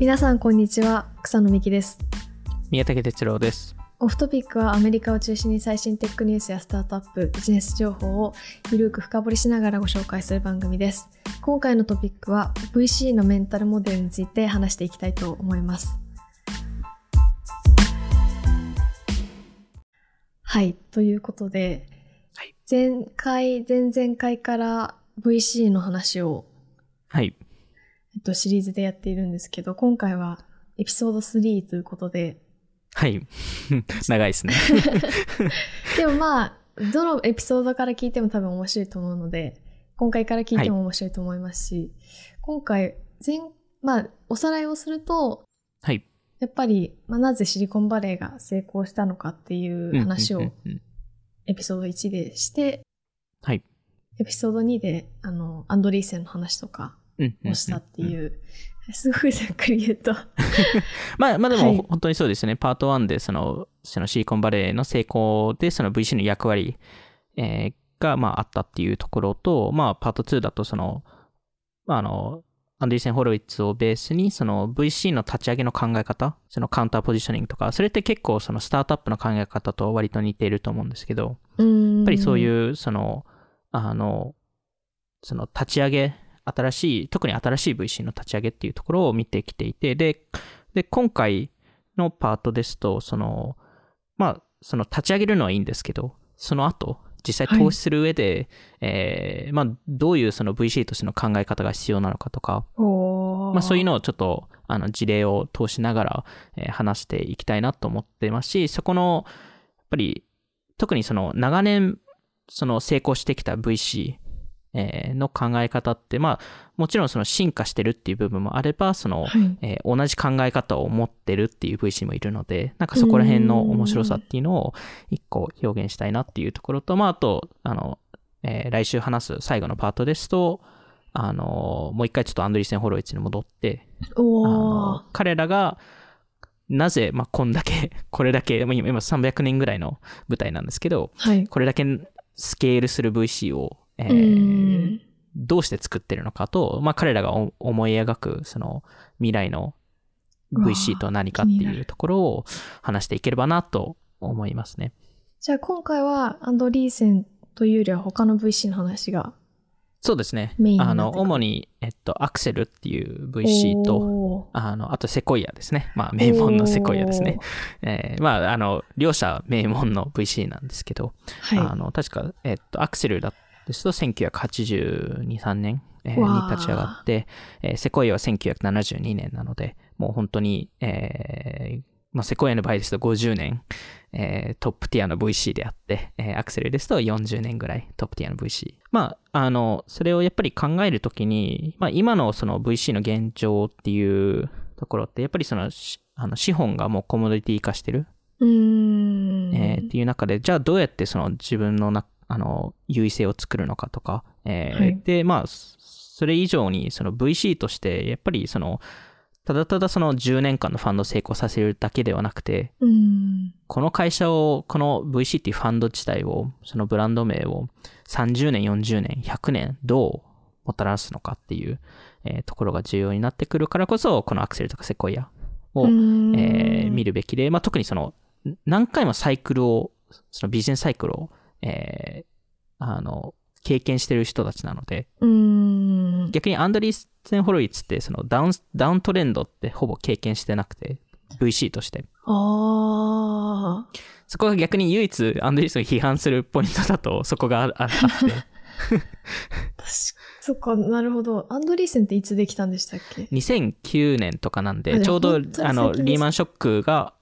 皆さんこんにちは。草野美希です。宮武哲郎です。オフトピックはアメリカを中心に最新テックニュースやスタートアップビジネス情報をゆるく深掘りしながらご紹介する番組です。今回のトピックは VC のメンタルモデルについて話していきたいと思います。はい。ということで、はい。前回前々回から VC の話をはい。えっと、シリーズでやっているんですけど、今回はエピソード3ということで、はい。長いですね。でもまあ、どのエピソードから聞いても多分面白いと思うので、今回から聞いても面白いと思いますし、今回、前、まあ、おさらいをすると、はい。やっぱり、まあ、なぜシリコンバレーが成功したのかっていう話をエピソード1でして、はい。エピソード2で、あの、アンドリーセンの話とかをしたってうんいう、すごいざっくり言うと、まあ、まあではい。も本当にそうですね。パート1でその、そのシリコンバレーの成功でその VC の役割、えーがまああったっていうところと、まあパート2だとその、まああの、アンデリーセン・ホロウィッツをベースに、その VC の立ち上げの考え方、そのカウンターポジショニングとか、それって結構そのスタートアップの考え方と割と似ていると思うんですけど、やっぱりそうういう、その、あの、その立ち上げ、新しい、特に新しい VC の立ち上げっていうところを見てきていて、で、で、今回のパートですと、その、まあ、その立ち上げるのはいいんですけど、その後、実際投資する上で、えーまあ、どういうその VC としての考え方が必要なのかとか、まあ、そういうのをちょっとあの事例を通しながら、えー話していきたいなと思ってますし、そこの、やっぱり、特にその長年、その成功してきた VC、えーの考え方って、まあ、もちろんその進化してるっていう部分もあれば、その、はいえー同じ考え方を持ってるっていう VC もいるので、なんかそこら辺の面白さっていうのを一個表現したいなっていうところと、まあ、あと、あの、えー来週話す最後のパートですと、あの、もう一回ちょっとアンドリーセン・ホロイツに戻って、彼らが、なぜ、まあ、こんだけ、これだけ、まあ今今300人ぐらいの舞台なんですけど、はい。これだけスケールする VC を、えうーんどうして作ってるのかと、まあ、彼らがお思い描くその未来の VC とは何かっているうところを話していければなと思いますね。じゃあ今回はアンドリーセンというよりは他の VC の話がそうですねあの、主に、えっと、アクセルっていう VC と、あの、あとセコイアですね。まあ、名門のセコイアですね。えーまあ、あの、両者名門の VC なんですけど、はい。あの、確か、えっと、アクセルだですと、1982、3年、えに立ち上がって、えーセコイアは1972年なので、もう本当に、えーまあ、セコイアの場合ですと50年、えートップティアの VC であって、えーアクセルですと40年ぐらいトップティアの VC。まあ、あの、それをやっぱり考えるときに、まあ、今のその VC の現状っていうところって、やっぱりその、しあの資本がもうコモディティ化してるうーん。えーっていう中で、じゃあどうやってその自分のな、あの、優位性を作るのかとか、えーはいで、まあ、それ以上にその VC として、やっぱりその、ただただその10年間のファンドを成功させるだけではなくて、うん。この会社を、この VC っていうファンド自体を、そのブランド名を30年、40年、100年、どうもたらすのかっていう、えーところが重要になってくるからこそ、このアクセルとかセコイアを、うんえー見るべきで、まあ、特にその、ん何回もサイクルを、そのビジネスサイクルを、えーあの、経験してる人たちなので、うん。逆にアンドリーセン・ホロイツって、そのダウン、ダウントレンドってほぼ経験してなくて、VC として。ああ。そこが逆に唯一アンドリーセンが批判するポイントだと、そこがあああって、確 かそっか、なるほど。アンドリーセンっていつできたんでしたっけ？2009年とかなんで、ちょうどあのリーマンショックが、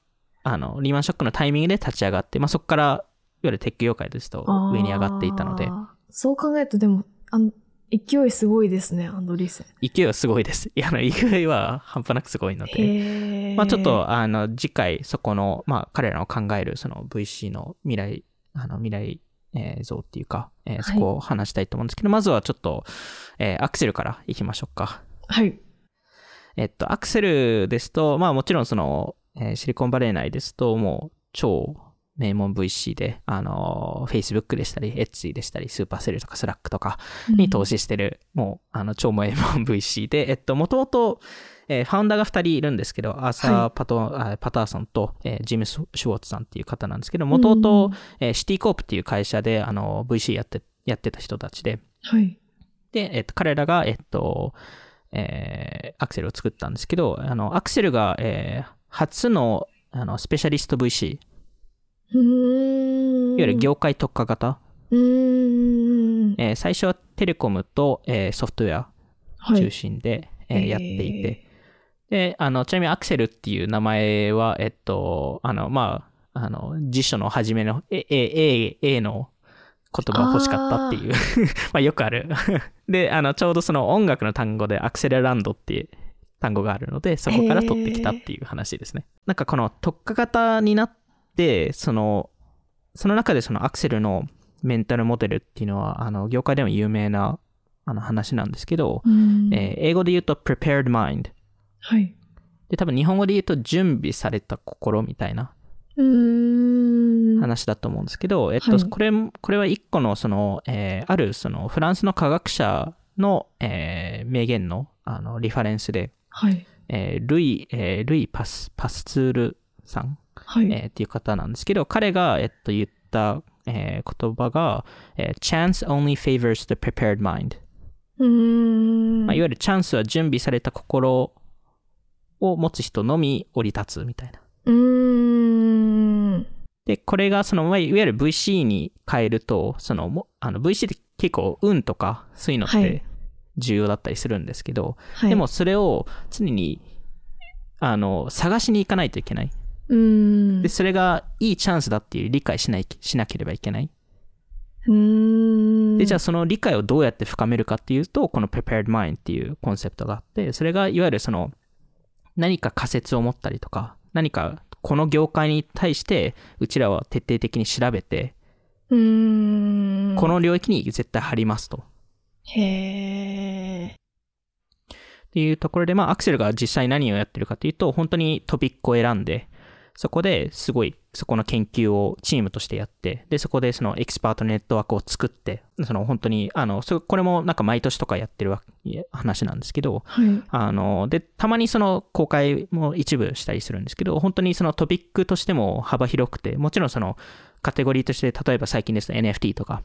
あのリーマンショックのタイミングで立ち上がって、まあ、そこからゆるテック業界ですと上に上がっていたので、そう考えるとでも、あの勢いすごいですね、アンドリーセン。勢いはすごいです。いや、あの勢いは半端なくすごいので。まあ、ちょっとあの次回、そこの、まあ、彼らの考えるその VC の未来、あの未来、えー像っていうか、えーはいそこを話したいと思うんですけど、まずはちょっと、えーアクセルからいきましょうか。はい。えっと、アクセルですと、まあもちろんその、えーシリコンバレー内ですと、もう超名門 VC で、あの、Facebook でしたり、Etsy でしたり、スーパーセルとか Slack とかに投資してる、もう、あの、超名門 VC で、えっと、もともと、えーファウンダーが2人いるんですけど、アーサーパト、あパターソンと、えージム・シュウォッツさんっていう方なんですけど、もともと、えーシティコープっていう会社で、あの、VC やって、やってた人たちで、はい。で、えっと、彼らが、えっと、えーアクセルを作ったんですけど、あの、アクセルが、えー初の、あの、スペシャリスト VC。いわゆる業界特化型？えー最初はテレコムと、えーソフトウェアはい。中心で、えーやっていて、で、あの、ちなみにアクセルっていう名前は、えっと、あの、まあ、あの、辞書の初めの A, A, A, の言葉が欲しかったっていう、まあよくある。で、あの、ちょうどその音楽の単語でアクセルランドっていう単語があるので、そこから取ってきたっていう話ですね。なんかこの特化型になって、その、その中でそのアクセルのメンタルモデルっていうのは、あの、業界でも有名なあの話なんですけど、うんえー英語で言うと prepared mind。はい。で、多分日本語で言うと準備された心みたいな。話だと思うんですけど、えっと、はいこれ、これは一個の、その、えーある、その、フランスの科学者の、えー名言の、あの、リファレンスで、はい。えールイ、えールイパス、パスツールさん、はい。えーっていう方なんですけど、彼が、えっと、言った、えー言葉が、えー chance only favors the prepared mind。うーん。まあ、いわゆるチャンスは準備された心を持つ人のみ降り立つみたいな。うーん。で、これがその、まあいわゆる VC に変えると、その、もあの VC って結構運とかそういうのっはいて重要だったりするんですけど、はい。でも、それを常に、あの、探しに行かないといけない。うーん。で、それがいいチャンスだっていう理解しない、しなければいけない。うーん。で、じゃあその理解をどうやって深めるかっていうと、この prepared mind っていうコンセプトがあって、それがいわゆるその何か仮説を持ったりとか、何かこの業界に対してうちらは徹底的に調べて。この領域に絶対貼りますと。へえ。っていうところで、まあアクセルが実際何をやってるかというと、本当にトピックを選んで、そこですごい、そこの研究をチームとしてやって、で、そこでそのエキスパートネットワークを作って、その本当に、あの、そこれもなんか毎年とかやってるわ話なんですけど、はい。あの、で、たまにその公開も一部したりするんですけど、本当にそのトピックとしても幅広くて、もちろんそのカテゴリーとして、例えば最近ですと NFT とか。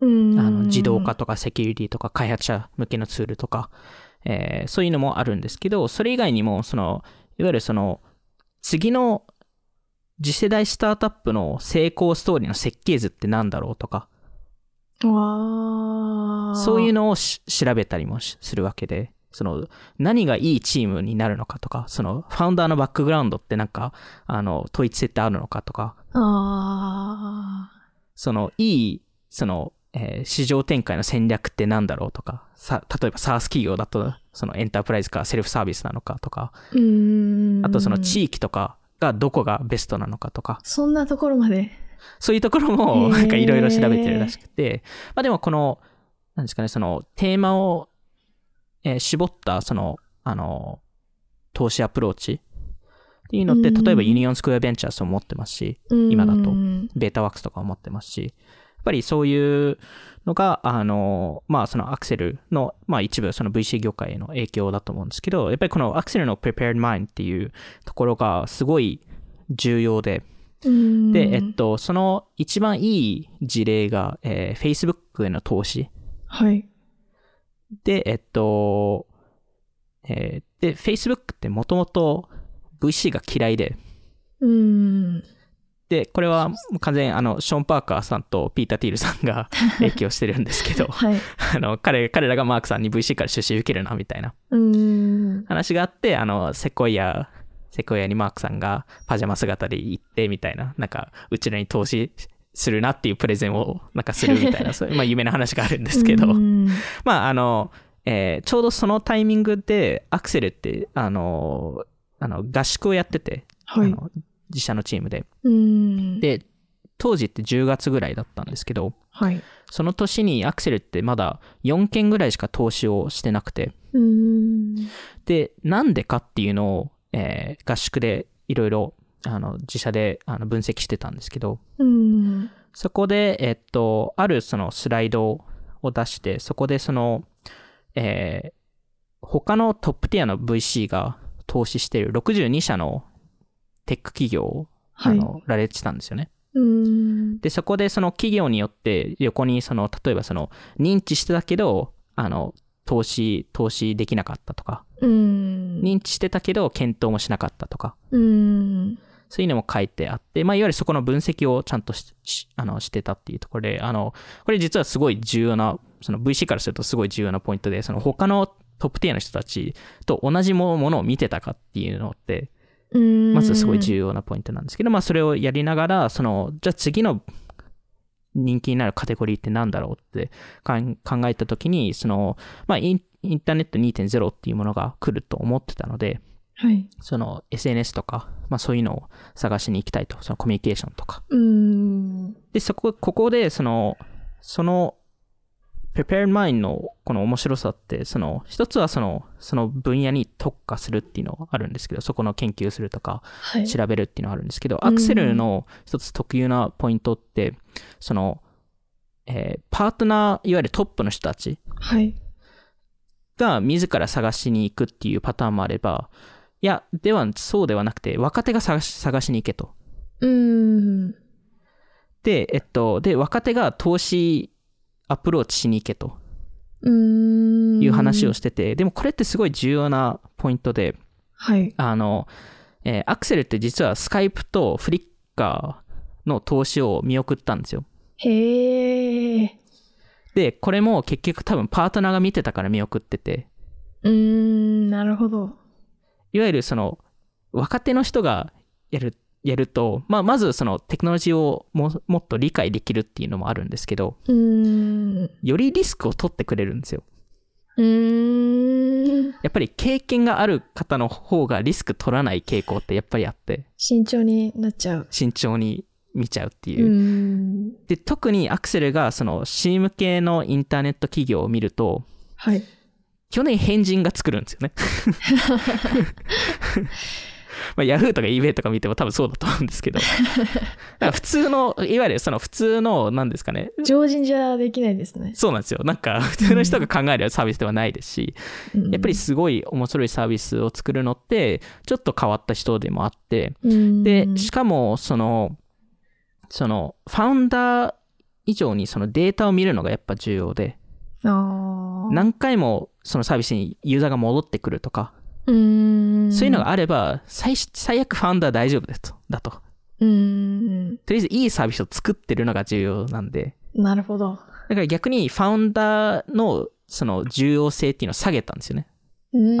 あの自動化とかセキュリティとか開発者向けのツールとか、えーそういうのもあるんですけど、それ以外にも、その、いわゆるその、次の次世代スタートアップの成功ストーリーの設計図って何だろうとか。そういうのをし調べたりもしするわけで、その、何がいいチームになるのかとか、その、ファウンダーのバックグラウンドってなんか、あの、統一性ってあるのかとか。その、いい、その、えー市場展開の戦略って何だろうとか、さ、例えば SaaS 企業だと、そのエンタープライズかセルフサービスなのかとか。あとその地域とかがどこがベストなのかとか、そんなところまで。そういうところもなんかいろいろ調べてるらしくて、まあでもこの、なんですかね、そのテーマを、えー絞ったその、あの、投資アプローチ。っていうのって、うん。例えばユニオンスクエアベンチャーズを持ってますし、今だとうんベータワークスとかを持ってますし、やっぱりそういうのが、あの、まあそのアクセルの、まあ一部その VC 業界への影響だと思うんですけど、やっぱりこのアクセルの prepared mind っていうところがすごい重要で、うんで、えっと、その一番いい事例が、えー Facebook への投資。はい。で、えっと、えーで、Facebook ってもともと VC が嫌いで、うん。で、これは完全にあの、ショーン・パーカーさんとピーター・ティールさんが 影響してるんですけど、はい。あの、彼、彼らがマークさんに VC から出資受けるな、みたいなうん。話があって、あの、セコイア、セコイアにマークさんがパジャマ姿で行って、みたいな、なんか、うちらに投資するなっていうプレゼンを、なんかするみたいな、そういう、まあ、有名な話があるんですけど、うんまあ、あの、えーちょうどそのタイミングで、アクセルって、あの、あの合宿をやってて、はい。あの自社のチームで。うん。で、当時って10月ぐらいだったんですけど、はい。その年にアクセルってまだ4件ぐらいしか投資をしてなくて、うん。で、なんでかっていうのを、えー合宿でいろいろあの自社であの分析してたんですけど、うん。そこで、えっと、あるそのスライドを出して、そこでその、えー他のトップティアの VC が投資している62社のテック企業を、はいあの羅列したんですよね。うん。で、そこでその企業によって横にその、例えばその認知してたけど、あの、投資、投資できなかったとか、うん。認知してたけど検討もしなかったとか、うん。そういうのも書いてあって、まあ、いわゆるそこの分析をちゃんとししあのしてたっていうところで、あの、これ実はすごい重要な、その VC からするとすごい重要なポイントで、その他のトップティアの人たちと同じものを見てたかっていうのって、うん。まずすごい重要なポイントなんですけど、まあそれをやりながら、その、じゃあ次の人気になるカテゴリーって何だろうって考えたときに、その、まあインインターネット2.0っていうものが来ると思ってたので、はい。その SNS とか、まあそういうのを探しに行きたいと、そのコミュニケーションとか。うん。で、そこ、ここで、その、その、prepare mind のこの面白さって、その、一つはその、その分野に特化するっていうのがあるんですけど、そこの研究するとか、はい。調べるっていうのがあるんですけど、うんアクセルの一つ特有なポイントって、その、えーパートナー、いわゆるトップの人たちはい。が自ら探しに行くっていうパターンもあれば、いや、では、そうではなくて、若手が探し探しに行けと。うん。で、えっと、で、若手が投資アプローチしに行けとうん。いう話をしてて、でもこれってすごい重要なポイントで、はい。あの、えーアクセルって実はスカイプとフリッカーの投資を見送ったんですよ。へえ。で、これも結局多分パートナーが見てたから見送ってて、うーん、なるほど。いわゆるその若手の人がやる、やると、まあ、まずそのテクノロジーをももっと理解できるっていうのもあるんですけど、うーん。よりリスクを取ってくれるんですよ。うーん。やっぱり経験がある方の方がリスク取らない傾向ってやっぱりあって、慎重になっちゃう。慎重に見ちゃうってういう。ん。で、特にアクセルがその C 向けのインターネット企業を見ると、はい。去年変人が作るんですよね。まあ、ヤフーとか eBay とか見ても多分そうだと思うんですけど。普通の、いわゆるその普通の、何ですかね。常人じゃできないですね。そうなんですよ。なんか普通の人が考えるサービスではないですし、うんやっぱりすごい面白いサービスを作るのって、ちょっと変わった人でもあって、うんで、しかも、その、その、ファウンダー以上にそのデータを見るのがやっぱ重要で、何回もそのサービスにユーザーが戻ってくるとか。そういうのがあれば、最最悪ファウンダー大丈夫ですと。だと。うん。とりあえずいいサービスを作ってるのが重要なんで、なるほど。だから逆にファウンダーのその重要性っていうのを下げたんですよね。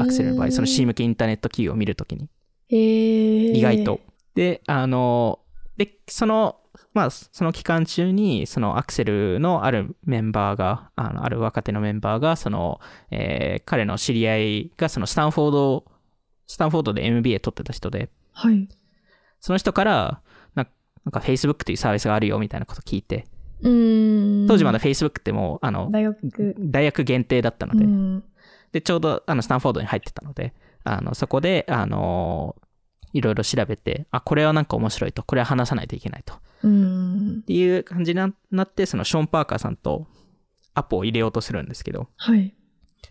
アクセルの場合、その C 向けインターネット企業を見るときに。意外と。。で、あの、で、その、まあ、その期間中に、そのアクセルのあるメンバーが、あのある若手のメンバーが、その、えー彼の知り合いが、そのスタンフォード、スタンフォードで MBA 取ってた人で、はい。その人から、ななんか Facebook っていうサービスがあるよみたいなこと聞いて、うん。当時まだ Facebook ってもう、あの、大学。大学限定だったので、うん。で、ちょうどあのスタンフォードに入ってたので、あの、そこで、あの、いろいろ調べて、あ、これはなんか面白いと、これは話さないといけないと。うんっ。ていう感じにななって、そのショーン・パーカーさんとアポを入れようとするんですけど、はい。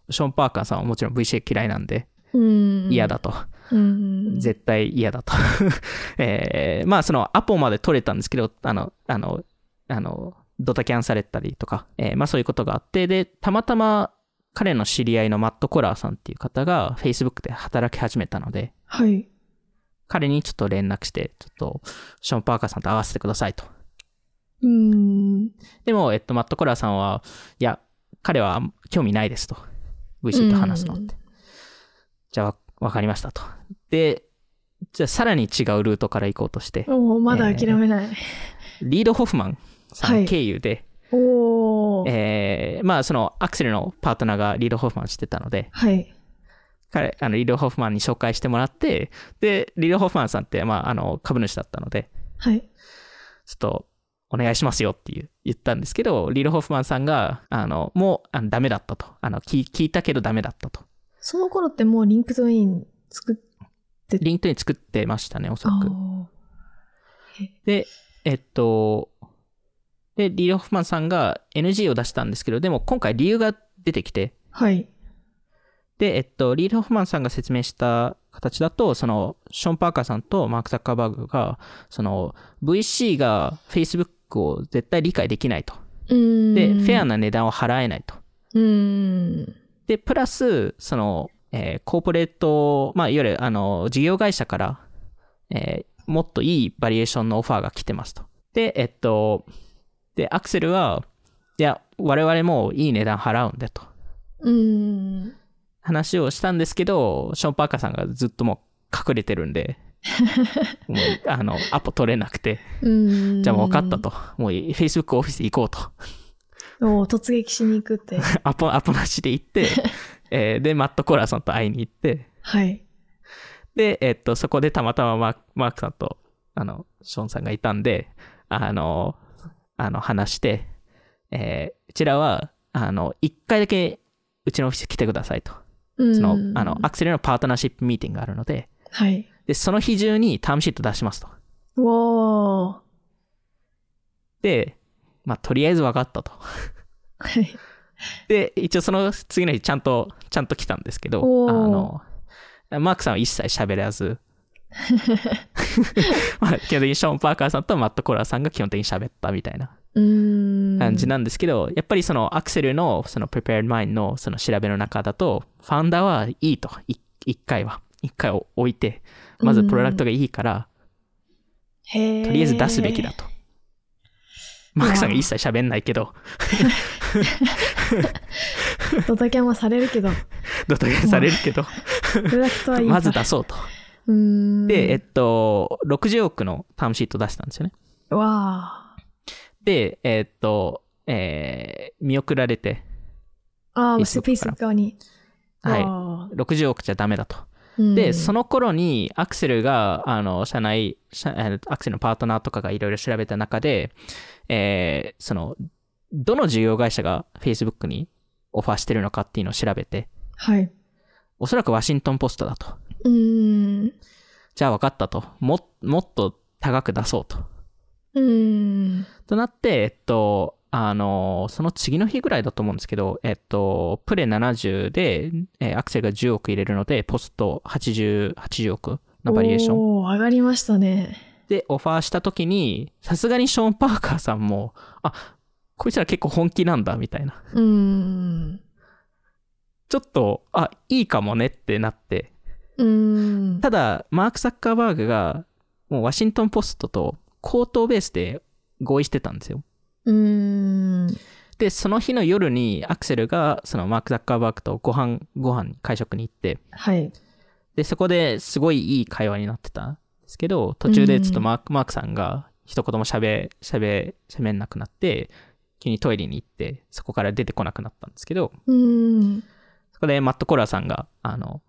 ショーン・パーカーさんはもちろん VC 嫌いなんで、うん。嫌だと。うん。絶対嫌だと。えーまあそのアポまで取れたんですけど、あの、あの、あの、ドタキャンされたりとか、えーまあそういうことがあって、で、たまたま彼の知り合いのマット・コラーさんっていう方が Facebook で働き始めたので、はい。彼にちょっと連絡して、ちょっとショーン・パーカーさんと会わせてくださいと。うん。でも、えっと、マット・コラーさんは、いや、彼は興味ないですと。VC と話すのって。じゃあ、わわかりましたと。で、じゃあ、さらに違うルートから行こうとして、おーまだ諦めない。リード・ホフマンさんはい経由で、おー。えーまあ、その、アクセルのパートナーがリード・ホフマンしてたので、はい。彼、あの、リード・ホフマンに紹介してもらって、で、リード・ホフマンさんって、まあ、あの、株主だったので、はい。ちょっと、お願いしますよっていう言ったんですけど、リード・ホフマンさんが、あの、もう、あのダメだったと。あの、聞聞いたけどダメだったと。その頃ってもうリンクドイン作ってリンクトイン作ってましたね、おそらく。あで、えっと、で、リード・ホフマンさんが NG を出したんですけど、でも今回理由が出てきて、はい。で、えっと、リード・ホフマンさんが説明した形だと、その、ショーン・パーカーさんとマーク・ザッカーバーグが、その、VC が Facebook を絶対理解できないと。で、フェアな値段を払えないと。で、プラス、その、えーコーポレート、まあ、いわゆる、あの、事業会社から、えーもっといいバリエーションのオファーが来てますと。で、えっと、で、アクセルは、いや、我々もいい値段払うんでと。うーん。話をしたんですけど、ショーン・パーカーさんがずっともう隠れてるんで、もう、あの、アポ取れなくて。じゃあもう分かった。と。もう Facebook オフィス行こうと。突撃しに行くって。アポ、アポなしで行って、えーで、マット・コーラーさんと会いに行って、はい。で、えっと、そこでたまたまマークマークさんと、あの、ショーンさんがいたんで、あの、あの、話して、えーうちらは、あの、一回だけうちのオフィス来てくださいと。そその、あの、アクセルのパートナーシップミーティングがあるので、はい。で、その日中にタームシート出しますと。うおー。で、まあ、とりあえず分かったと。はい。で、一応その次の日ちゃんと、ちゃんと来たんですけど、あの、マークさんは一切喋らず、まあ、基本的にショーン・パーカーさんとマット・コーラーさんが基本的に喋ったみたいな。感じなんですけど、やっぱりそのアクセルのその prepared mind のその調べの中だと、ファウンダーはいいと、い一回は。一回を置いて、まずプロダクトがいいから、とりあえず出すべきだと。マークさんが一切喋んないけど、ドタキャンはされるけど、ドタキャンされるけど、プロダクトはいいまず出そうと。う。で、えっと、60億のタームシート出したんですよね。わで、えっと、えー見送られて、ー。ああ、スペース側に。はい。は60億じゃダメだと。いで、その頃にアクセルが、あの、社内、社アクセルのパートナーとかがいろいろ調べた中で、えーその、どの事業会社が Facebook にオファーしてるのかっていうのを調べて、はい。おそらくワシントンポストだと。うーん。じゃあ分かったと。も、もっと高く出そうと。うーん。となって、えっと、あの、その次の日ぐらいだと思うんですけど、えっと、プレ70で、えーアクセルが10億入れるので、ポスト80、80億のバリエーション。おー、上がりましたね。で、オファーした時に、さすがにショーン・パーカーさんも、あ、こいつら結構本気なんだ、みたいな。うーん。ちょっと、あ、いいかもねってなって。うーん。ただ、マーク・サッカーバーグが、もうワシントン・ポストと口頭ベースで合意してたんですよ。うーん。で、その日の夜にアクセルが、そのマーク・ザッカーバーグとご飯、ご飯、会食に行って、はい。で、そこですごいいい会話になってたんですけど、途中でちょっとマーク、マークさんが一言も喋、喋、喋んなくなって、急にトイレに行って、そこから出てこなくなったんですけど、うーん。そこでマット・コーラーさんが、あの、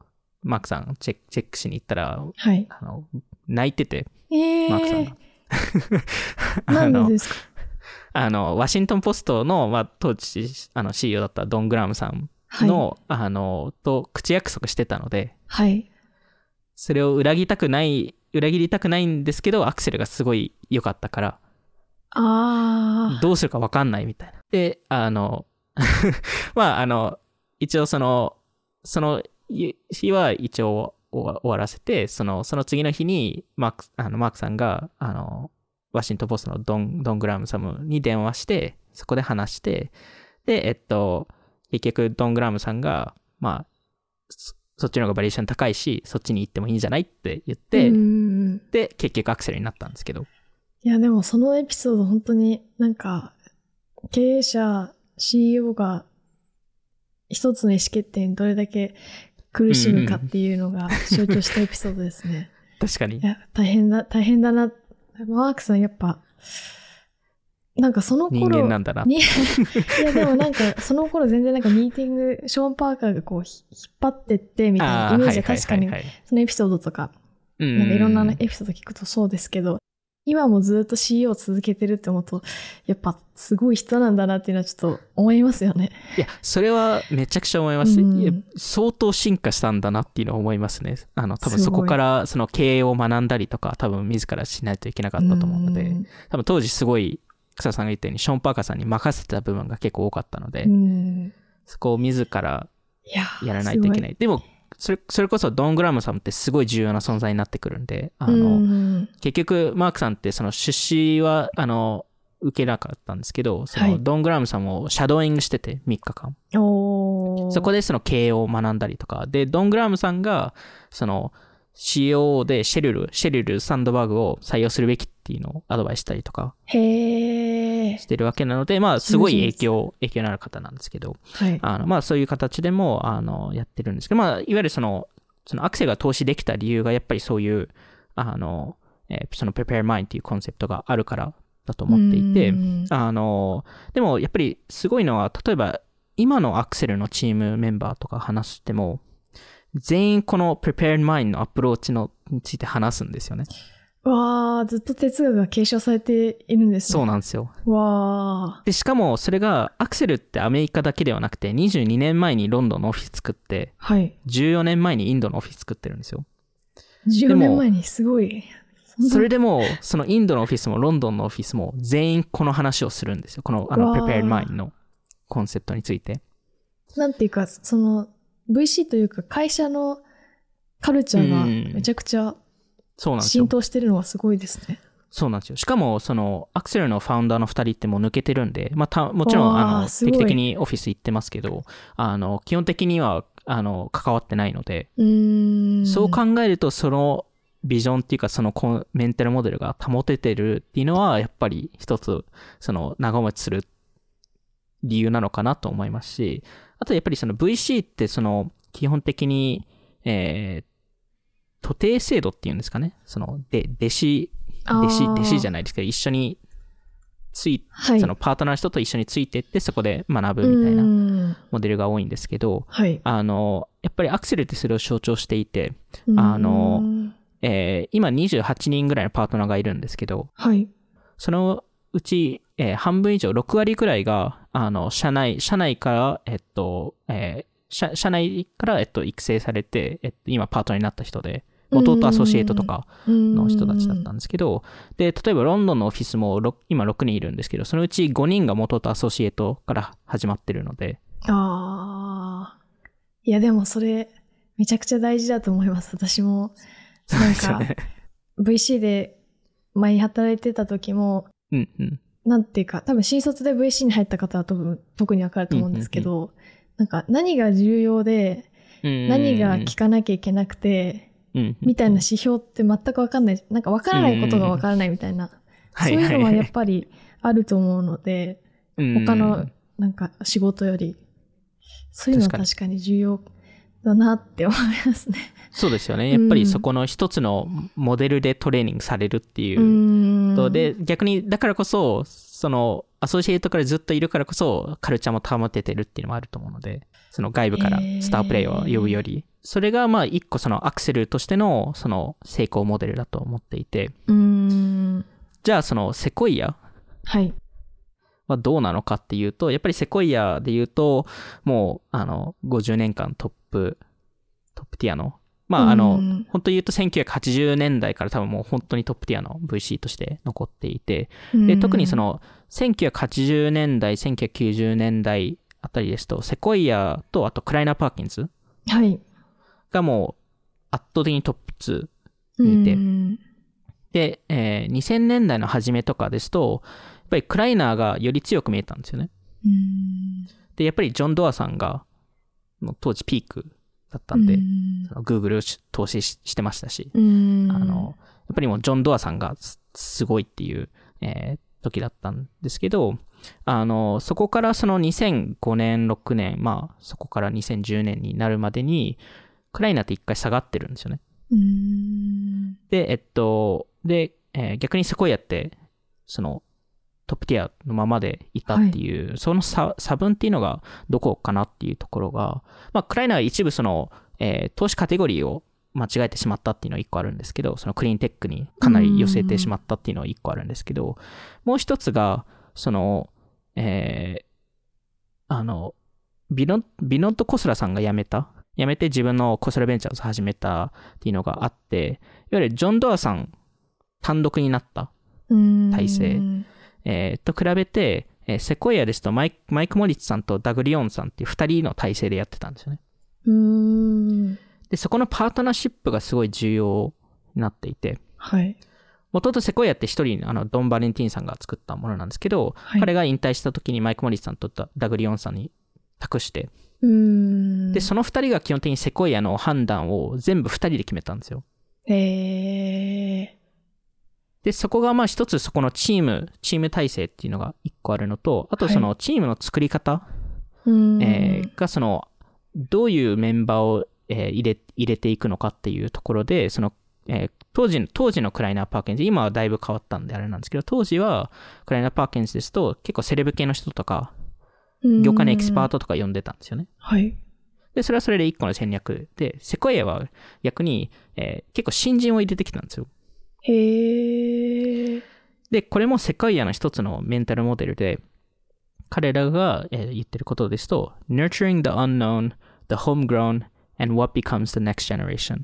マークさんチェック、チェックしに行ったら、はい。あの、泣いてて、えマークさんが でですか？あの、ワシントン・ポストの、まあ、当時、あの、CEO だったドン・グラムさんはい。の、あの、と口約束してたので、はい。それを裏切りたくない、裏切りたくないんですけど、アクセルがすごい良かったから、あどうするか分かんないみたいな。で、あの、まあ、あの、一応その、その日は一応終わらせて、その、その次の日に、マーク、あの、マークさんが、あの、ワシントンポストのドン、ドングラムサムに電話して、そこで話して、で、えっと、結局、ドングラムさんが、まあ、そそっちの方がバリエーション高いし、そっちに行ってもいいんじゃないって言っー。て。で、結局アクセルになったんですけど。いや、でもそのエピソード本当になんか、経営者、CEO が一つの意思決定にどれだけ苦しむかっていうのが象徴したエピソードですね。確かにい。や、大変だ、大変だな。マークさんやっぱ、なんかその人頃、間なんだな。に いやでもなんかその頃全然なんかミーティング、ショーン・パーカーがこうひ引っ張ってってみたいなイメージは確かにそのエピソードとか、うんなんかいろんなエピソード聞くとそうですけど、今もずっと CEO を続けてるって思うと、やっぱすごい人なんだなっていうのはちょっと思いますよね。いや、それはめちゃくちゃ思います。うん相当進化したんだなっていうのを思いますね。あの、多分そこからその経営を学んだりとか、多分自らしないといけなかったと思うので、ん多分当時すごい、草さんが言ったように、ショーン・パーカーさんに任せてた部分が結構多かったので、うんそこを自らやらないといけないい。でも、それ、それこそドン・グラムさんってすごい重要な存在になってくるんで、あの、うん。結局、マークさんってその出資は、あの、受けなかったんですけど、そのはい。ドン・グラムさんもシャドーイングしてて、3日間。おー。そこでその経営を学んだりとか、で、ドン・グラムさんが、その、CEO でシェルル、シェルル・サンドバーグを採用するべきっていうのをアドバイスしたりとかしてるわけなので、まあ、すごい影響、影響のある方なんですけど、はい。あの、まあ、そういう形でも、あの、やってるんですけど、まあ、いわゆるその、そのアクセルが投資できた理由が、やっぱりそういう、あの、えーその prepare mind っていうコンセプトがあるからだと思っていてう、んあの、でもやっぱりすごいのは、例えば今のアクセルのチームメンバーとか話しても、全員この prepared mind のアプローチのについて話すんですよね。わー、ずっと哲学が継承されているんですね。そうなんですよ。わで、しかもそれがアクセルってアメリカだけではなくて、22年前にロンドンのオフィス作って、ー。はい。14年前にインドのオフィス作ってるんですよ。14年前にすごい。それでも、そのインドのオフィスもロンドンのオフィスも全員この話をするんですよ。このあの prepared mind のコンセプトについて。なんていうか、その、VC というか会社のカルチャーがうんめちゃくちゃそうなんですよ浸。透してるのはすごいですね。そうなんですよ。しかも、その、アクセルのファウンダーの2人ってもう抜けてるんで、まあ、たもちろん、あの、定期的にオフィス行ってますけど、あの、基本的には、あの、関わってないので、う。そう考えると、その、ビジョンっていうか、そのメンタルモデルが保ててるっていうのは、やっぱり一つ、その、長持ちする理由なのかなと思いますし、あとやっぱりその VC って、その、基本的に、えー、徒弟制度っていうんですかね。その、で、弟子、弟子、弟子じゃない。ですけど、一緒につい、はい。そのパートナーの人と一緒についていって、そこで学ぶみたいなな。モデルが多いんですけど、はい。あの、やっぱりアクセルってそれを象徴していて、うんあの、えー今28人ぐらいのパートナーがいるんですけど、はい。そのうち、えー半分以上、6割ぐらいが、あの、社内、社内から、えっと、えー社社内から、えっと、育成されて、えっと、今パートナーになった人で、元々アソシエイトとかの人たちだったんですけど、で、例えばロンドンのオフィスもろ今6人いるんですけど、そのうち5人が元々アソシエイトから始まってるので、ああ。いや、でもそれ、めちゃくちゃ大事だと思います。私も、なんか、ね。VC で前に働いてた時も、うんうん。なんていうか、多分新卒で VC に入った方は多分特にわかると思うんですけど、なんか何が重要で、うん何が聞かなきゃいけなくて、うんみたいな指標って全くわかんない。なんかわからないことがわからないみたいな。そういうのはやっぱりあると思うので、り他のなんか仕事より、そういうのは確かに重要だなって思いますね。そうですよね。やっぱりそこの一つのモデルでトレーニングされるっていうことで、逆にだからこそ、そのアソシエイトからずっといるからこそ、カルチャーも保ててるっていうのもあると思うので、その外部からスタープレイを呼ぶより、それがまあ一個そのアクセルとしてのその成功モデルだと思っていて、うーん。じゃあそのセコイアはい。はどうなのかっていうと、やっぱりセコイアで言うと、もう、あの、50年間トップ、トップティアの、まあ、あのうん、本当言うと1980年代から多分もう本当にトップティアの VC として残っていて、で、特にその、1980年代、1990年代あたりですと、セコイアと、あとクライナー・パーキンズ。がもう圧倒的にトップ2にいて。うん。で、えー2000年代の初めとかですと、やっぱりクライナーがより強く見えたんですよね。うん。で、やっぱりジョン・ドアさんが、当時ピークだったんで、その Google をし投資ししてましたし、うん。あの、やっぱりもうジョン・ドアさんがすすごいっていう、えー時だったんですけど、あの、そこからその2005年、6年、まあ、そこから2010年になるまでに、クライナーって一回下がってるんですよね。うん。で、えっと、で、えー逆にセコイアって、その、トップティアのままでいたっていう、その差差分っていうのがどこかなっていうところが、まあ、クライナーは一部その、えー投資カテゴリーを間違えてしまったっていうのは一個あるんですけど、そのクリーンテックにかなり寄せてしまったっていうのは一個あるんですけど、もう一つが、その、えー、あの、ビノビノット・コスラさんが辞めた？辞めて自分のコスラベンチャーズ始めたっていうのがあって、いわゆるジョン・ドアさん単独になった、うん。体制えーと比べて、えーセコイアですとマイクマイク・モリッツさんとダグ・リオンさんっていう二人の体制でやってたんですよね。うーん。で、そこのパートナーシップがすごい重要になっていて、はい。もともとセコイアって一人、あの、ドン・バレンティンさんが作ったものなんですけど、はい。彼が引退した時にマイク・モリッツさんとダダグ・リオンさんに託して、うーん。で、その二人が基本的にセコイアの判断を全部二人で決めたんですよ。えで、そこがまあ一つそこのチーム、チーム体制っていうのが一個あるのと、あとそのチームの作り方、ー、うーんえーがその、どういうメンバーを、えー入れ、入れていくのかっていうところで、その、えー当時の、当時のクライナー・パーケンズ、今はだいぶ変わったんであれなんですけど、当時はクライナー・パーケンズですと、結構セレブ系の人とか、業界のエキスパートとか呼んでたんですよね。はいで、それはそれで一個の戦略で、セコイアは逆に、えー結構新人を入れてきたんですよ。へえで、これもセコイアの一つのメンタルモデルで、彼らが、えー言ってることですと、nurturing the unknown, the homegrown, and what becomes the next generation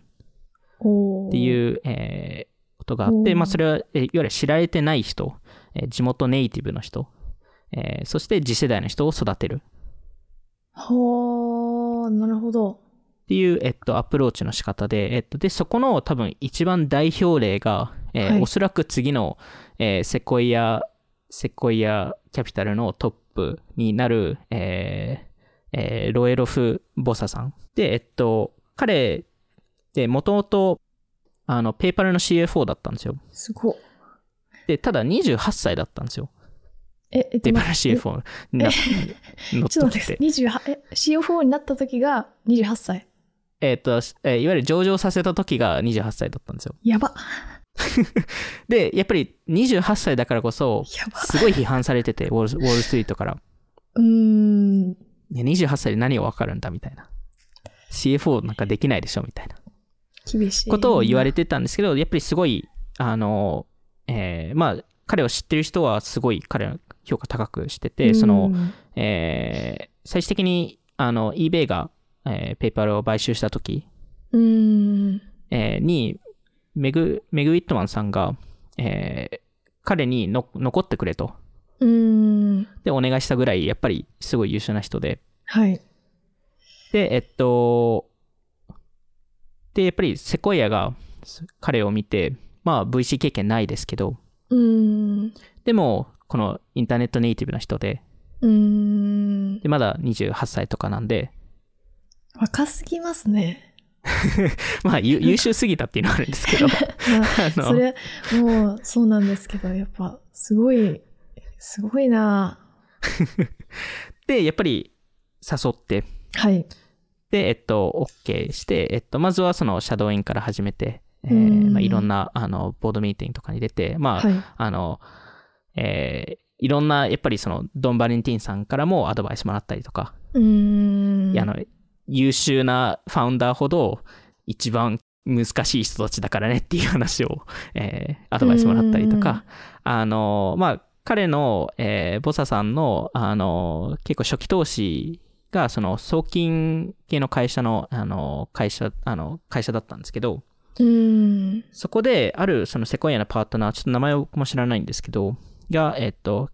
おってういう、えーことがあって、まあそれは、えーいわゆる知られてない人、えー地元ネイティブの人、えーそして次世代の人を育てる。はあなるほどっていう、えっと、アプローチの仕方で、えっと、で、そこの多分一番代表例が、えーはいおそらく次の、えーセコイア、セコイアキャピタルのトップになる、えーえーロエロフ・ボサさん。で、えっと、彼、で、もともと、あの、ペーパルの CFO だったんですよ。すごっで、ただ28歳だったんですよ。ええペーパル CFO にな 乗っちょっと待って。28え CFO になった時が28歳えっと、えーいわゆる上場させた時が28歳だったんですよ。やば で、やっぱり28歳だからこそ、すごい批判されてて、ウォールウォールストリートから。うーんいや28歳で何がわかるんだみたいな。CFO なんかできないでしょみたいな厳しいことを言われてたんですけど、やっぱりすごい、あの、えーまあ、彼を知ってる人はすごい彼の評価高くしてて、その、えー最終的に、あの、eBay が、えーペーパルを買収した時、えーに、メグ、メグ・ウィットマンさんが、えー彼にの残ってくれと。で、お願いしたぐらい、やっぱりすごい優秀な人で。はい。で、えっと、で、やっぱりセコイアが彼を見て、まあ VC 経験ないですけど、でも、このインターネットネイティブな人で、で、まだ28歳とかなんで、若すぎますね。まあゆ優秀すぎたっていうのはあるんですけど、それもうそうなんですけどやっぱすごいすごいな。で、やっぱり誘って、はい。で、えっと、OK して、えっと、まずはそのシャドーインから始めて、えーうん。まあ、いろんな、あの、ボードミーティングとかに出て、まあ、はい。あの、えーいろんな、やっぱりその、ドン・バレンティンさんからもアドバイスもらったりとか、あの、優秀なファウンダーほど、一番難しい人たちだからねっていう話を、えーアドバイスもらったりとか、あの、まあ、彼の、えーボサさんの、あの、結構初期投資が、その、送金系の会社の、あの、会社、あの、会社だったんですけど、そこで、ある、そのセコイアのパートナー、ちょっと名前も知らないんですけど、が、えっと、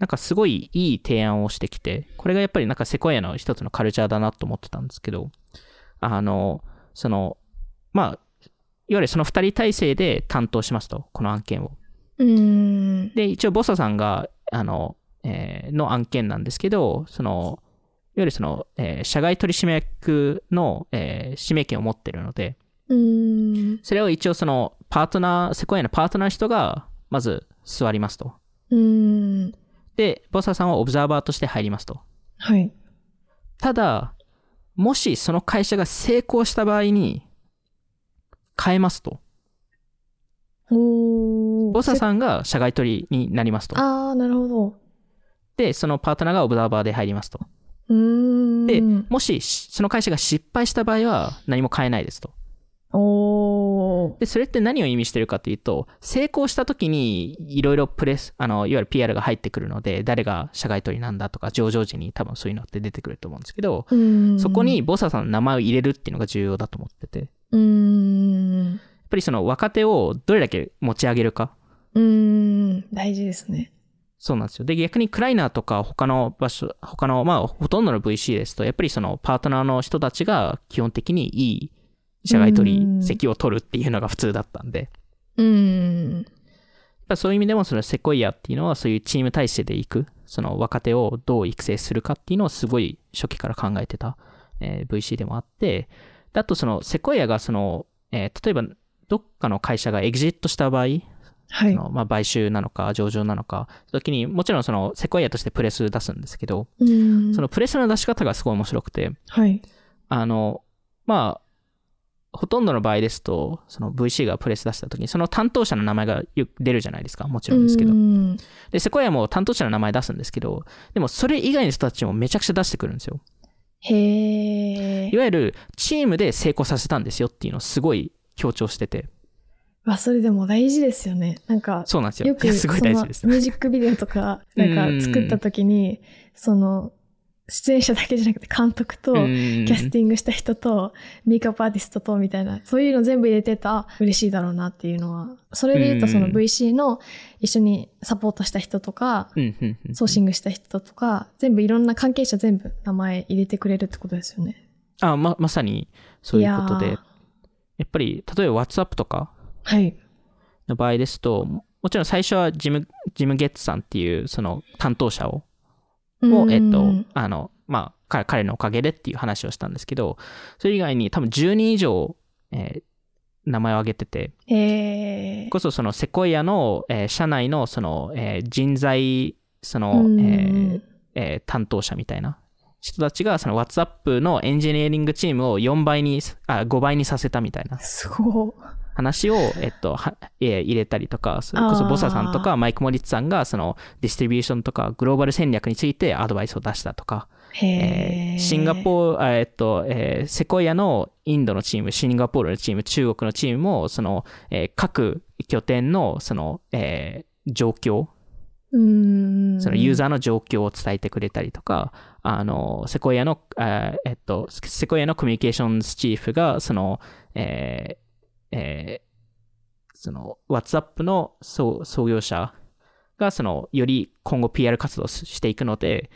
なんかすごいいい提案をしてきて、これがやっぱりなんかセコイアの一つのカルチャーだなと思ってたんですけど、あの、その、まあ、いわゆるその二人体制で担当しますと、この案件を。うーんで、一応ボサさんが、あの、えーの案件なんですけど、その、いわゆるその、えー社外取締役の、えー指名権を持ってるので、うーんそれを一応その、パートナー、セコイアのパートナーの人が、まず座りますと。うーんで、ボサさんはオブザーバーとして入りますと。はいただ、もしその会社が成功した場合に、変えますと。おーボサさんが社外取りになりますと。ああなるほどで、そのパートナーがオブザーバーで入りますと。うーんで、もしその会社が失敗した場合は何も変えないですと。おで、それって何を意味してるかというと、成功した時にいろいろプレス、あの、いわゆる PR が入ってくるので、誰が社外取りなんだとか、上場時に多分そういうのって出てくると思うんですけど、うん。そこに、ボサさんの名前を入れるっていうのが重要だと思ってて、やっうん。ぱりその若手をどれだけ持ち上げるか。うん。大事ですね。そうなんですよ。で、逆にクライナーとか他の場所、他の、まあ、ほとんどの VC ですと、やっぱりそのパートナーの人たちが基本的にいい社外取り席を取るっていうのが普通だったんで、うん。そういう意味でもそのセコイアっていうのはそういうチーム体制でいく、その若手をどう育成するかっていうのをすごい初期から考えてた、えー VC でもあって、であとそのセコイアがその、えー例えばどっかの会社がエグジットした場合、はいそ。のまあ、買収なのか上場なのか、時にもちろんそのセコイアとしてプレス出すんですけど、うん。そのプレスの出し方がすごい面白くて、はい。あの、まあ、ほとんどの場合ですと、その VC がプレス出した時に、その担当者の名前が出るじゃないですか。もちろんですけどう。んで、セコイアも担当者の名前出すんですけど、でもそれ以外の人たちもめちゃくちゃ出してくるんですよ。へえ。いわゆるチームで成功させたんですよっていうのをすごい強調してて。わ、それでも大事ですよね。なんか、そうなんですよ。よくすごい大事ですミュージックビデオとか、なんか作った時に、その、出演者だけじゃなくて監督と、うんキャスティングした人と、メイクアップアーティストと、みたいな、そういうの全部入れてた、嬉しいだろうなっていうのは。それで言うと、そのうん VC の一緒にサポートした人とか、ソーシングした人とか、全部いろんな関係者全部名前入れてくれるってことですよね。あま、まさにそういうことで、いややーっぱり、例えば WhatsApp とかはい。の場合ですと、ももちろん最初はジム、ジム・ゲッツさんっていうその担当者を、をえっとうん、あの、まあ、か彼のおかげでっていう話をしたんですけど、それ以外に多分10人以上、えー名前を挙げてて、えー、こそそのセコイアの、えー社内のその、えー人材、その、うん。えーえー担当者みたいな人たちがその WhatsApp のエンジニアリングチームを4倍に、あ、5倍にさせたみたいな。すごい。話を、えっと、はえー入れたりとか、それこそボサさんとかマイク・モリッツさんがそのディストリビューションとかグローバル戦略についてアドバイスを出したとか、えーシンガポール、あえっと、えーセコイアのインドのチーム、シンガポールのチーム、中国のチームも、その、えー各拠点の、その、えー状況、うん。そのユーザーの状況を伝えてくれたりとか、あの、セコイアの、あーえっと、セコイアのコミュニケーションズチーフが、その、えーえーその、WhatsApp の創業者が、その、より今後 PR 活動していくので、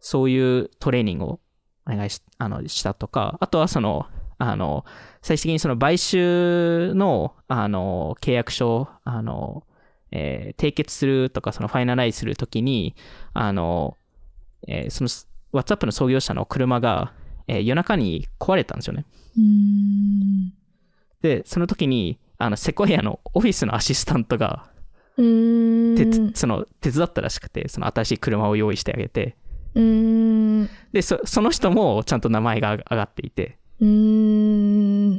そういうトレーニングをお願いしあのしたとか、あとはその、あの、最終的にその買収の、あの、契約書、あの、えー締結するとか、そのファイナライズするときに、あの、えーその WhatsApp の創業者の車が、えー夜中に壊れたんですよね。うん。で、その時に、あの、セコイアのオフィスのアシスタントがうん。手つ、その手伝ったらしくて、その新しい車を用意してあげて、うん。で、そその人もちゃんと名前が上がっていて、うん。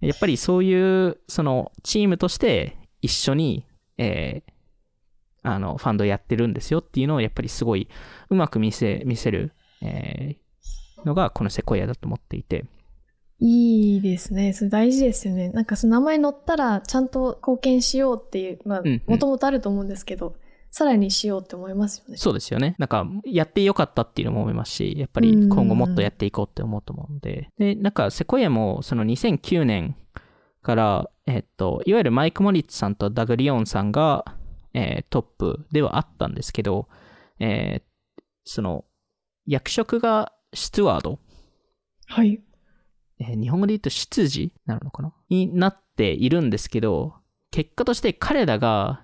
やっぱりそういう、その、チームとして一緒に、えーあの、ファンドやってるんですよっていうのを、やっぱりすごい、うまく見せ、見せる、えーのが、このセコイアだと思っていて。いいですね。それ大事ですよね。なんかその名前載ったらちゃんと貢献しようっていう、まあうんうん、もともとあると思うんですけど、さらにしようって思いますよね。そうですよね。なんか、やってよかったっていうのも思いますし、やっぱり今後もっとやっていこうって思うと思うんで。で、なんか、セコイアも、その2009年から、えっと、いわゆるマイク・モリッツさんとダグ・リオンさんが、えートップではあったんですけど、えーその、役職がスチュワード、はい。えー日本語で言うと執事なのかな？になっているんですけど、結果として彼らが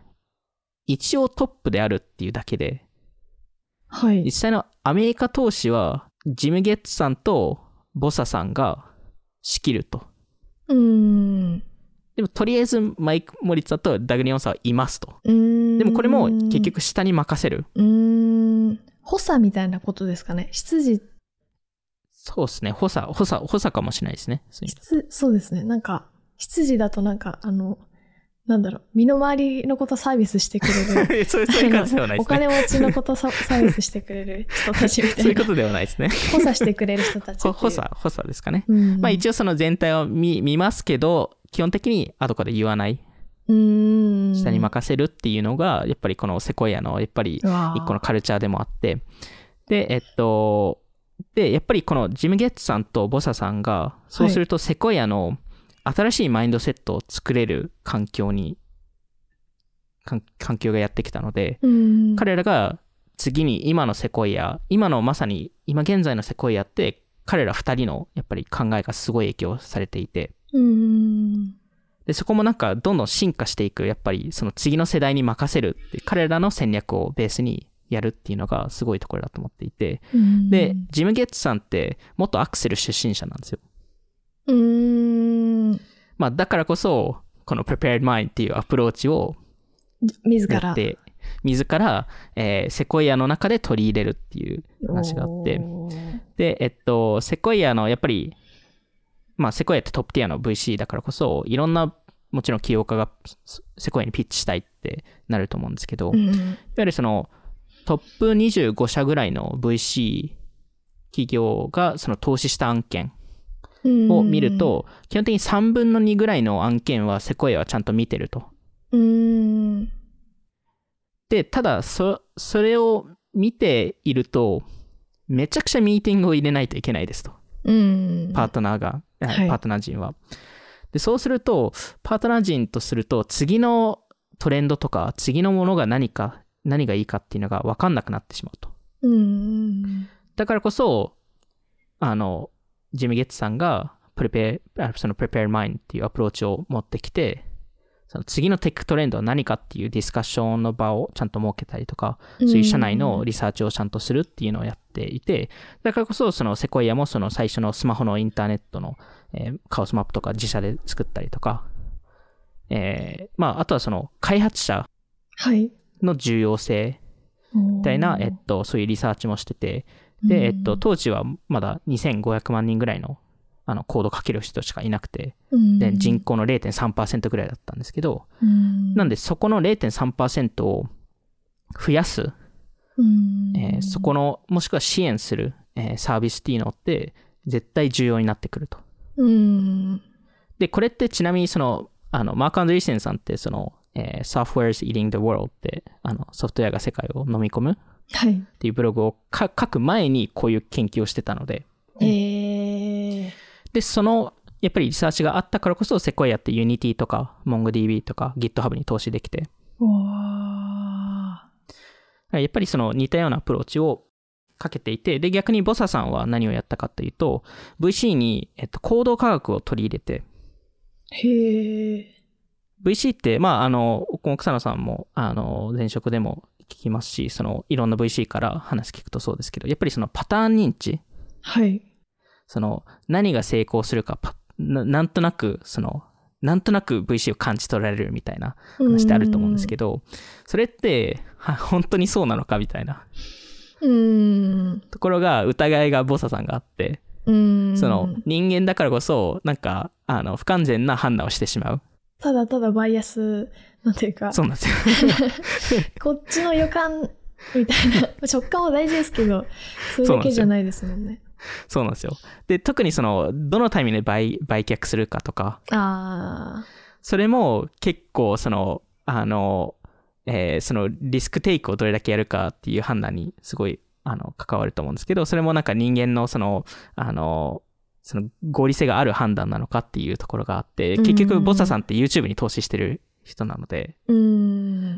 一応トップであるっていうだけで、はい実。際のアメリカ投資は、ジム・ゲッツさんとボサさんが仕切ると。うん。でも、とりあえずマイク・モリッツさんとダグリオンさんはいますと。うん。でも、これも結。局下に任せる。うん。補佐みたいなことですかね？執事、そうですね。補佐、補佐、補佐かもしれないですね。そうですね。なんか、執事だとなんか、あの、なんだろう、身の回りのことサービスしてくれる。そういう感じではないおですね。金持ちのことササービスしてくれる人たちみたいうな。そういことではないですね。補佐してくれる人たち補佐、補佐ですかね。うん。まあ一応その全体を見見ますけど、基本的に後から言わない、うん。下に任せるっていうのが、やっぱりこのセコイアの、やっぱり一個のカルチャーでもあって、で、えっと、で、やっぱりこのジム・ゲッツさんとボサさんが、そうするとセコイアの新しいマインドセットを作れる環境に、環環境がやってきたので、うん。彼らが次に今のセコイア、今のまさに今現在のセコイアって、彼ら二人のやっぱり考えがすごい影響されていて、うん。で、そこもなんかどんどん進化していく、やっぱりその次の世代に任せるって、彼らの戦略をベースにやるっていうのがすごいところだと思っていて、うんで、ジム・ゲッツさんって元アクセル出身者なんですよ。うん。まあだからこそ、この Prepared Mind っていうアプローチを自ら。自ら、えーセコイアの中で取り入れるっていう話があって、で、えっと、セコイアの、やっぱり、まあ、セコイアってトップティアの VC だからこそ、いろんな、もちろん起業家がセコイアにピッチしたいってなると思うんですけど、いわうん。ゆるその、トップ25社ぐらいの VC 企業がその投資した案件を見ると、基本的に3分の2ぐらいの案件はセコイアはちゃんと見てると。うん。で、ただ、そ、それを見ていると、めちゃくちゃミーティングを入れないといけないですと。うん。パートナーが、パートナー陣は。で、そうすると、パートナー陣とすると、次のトレンドとか、次のものが何か、何がいいかっていうのが分かんなくなってしまうと。うん。だからこそ、あの、ジミ・ゲッツさんが、プレペあその Prepared Mind っていうアプローチを持ってきて、その次のテックトレンドは何かっていうディスカッションの場をちゃんと設けたりとか、そういう社内のリサーチをちゃんとするっていうのをやっていて、だからこそ、そのセコイアもその最初のスマホのインターネットの、えーカオスマップとか自社で作ったりとか、えーまあ、あとはその開発者はい。の重要性みたいな、えっと、そういうリサーチもしてて、で、えっと、当時はまだ2500万人ぐらいのあのコード書ける人しかいなくて、で人口の0.3%ぐらいだったんですけど、なんでそこの0.3%を増やす、えーそこの、もしくは支援する、えーサービスっていうのって絶対重要になってくると。うん。で、これってちなみにその、あの、マーク・アンドリーセンさんってその、えー Software's Eating the World って、あの、ソフトウェアが世界を飲み込むっはい。ていうブログをか書く前にこういう研究をしてたので、えー。で、その、やっぱりリサーチがあったからこそ、セコイアって Unity とか MongoDB とか GitHub に投資できて、わやっぱりその似たようなアプローチをかけていて、で、逆にボサさんは何をやったかというと、VC に、えっと、行動科学を取り入れて、ー。へー。VC って、まあ、あの、草野さんも、あの、前職でも聞きますし、その、いろんな VC から話聞くとそうですけど、やっぱりそのパターン認知、はい。その、何が成功するか、パななんとなく、その、なんとなく VC を感じ取られるみたいな話ってあると思うんですけど、それって、は本当にそうなのかみたいなうん。ところが疑いがボサさんがあって、うん。その人間だからこそ、なんか、あの、不完全な判断をしてしまう。ただただバイアス、なんていうか、そうなんですよ。こっちの予感みたいな、食感は大事ですけど、それだけじゃないですもんね。そうなんですよ。で、特にその、どのタイミングで売売却するかとか、あそれも結構その、あの、えーそのリスクテイクをどれだけやるかっていう判断にすごい、あの、関わると思うんですけど、それもなんか人間のその、あの、その合理性がある判断なのかっていうところがあって、結局、うんボッサさんって YouTube に投資してる人なので。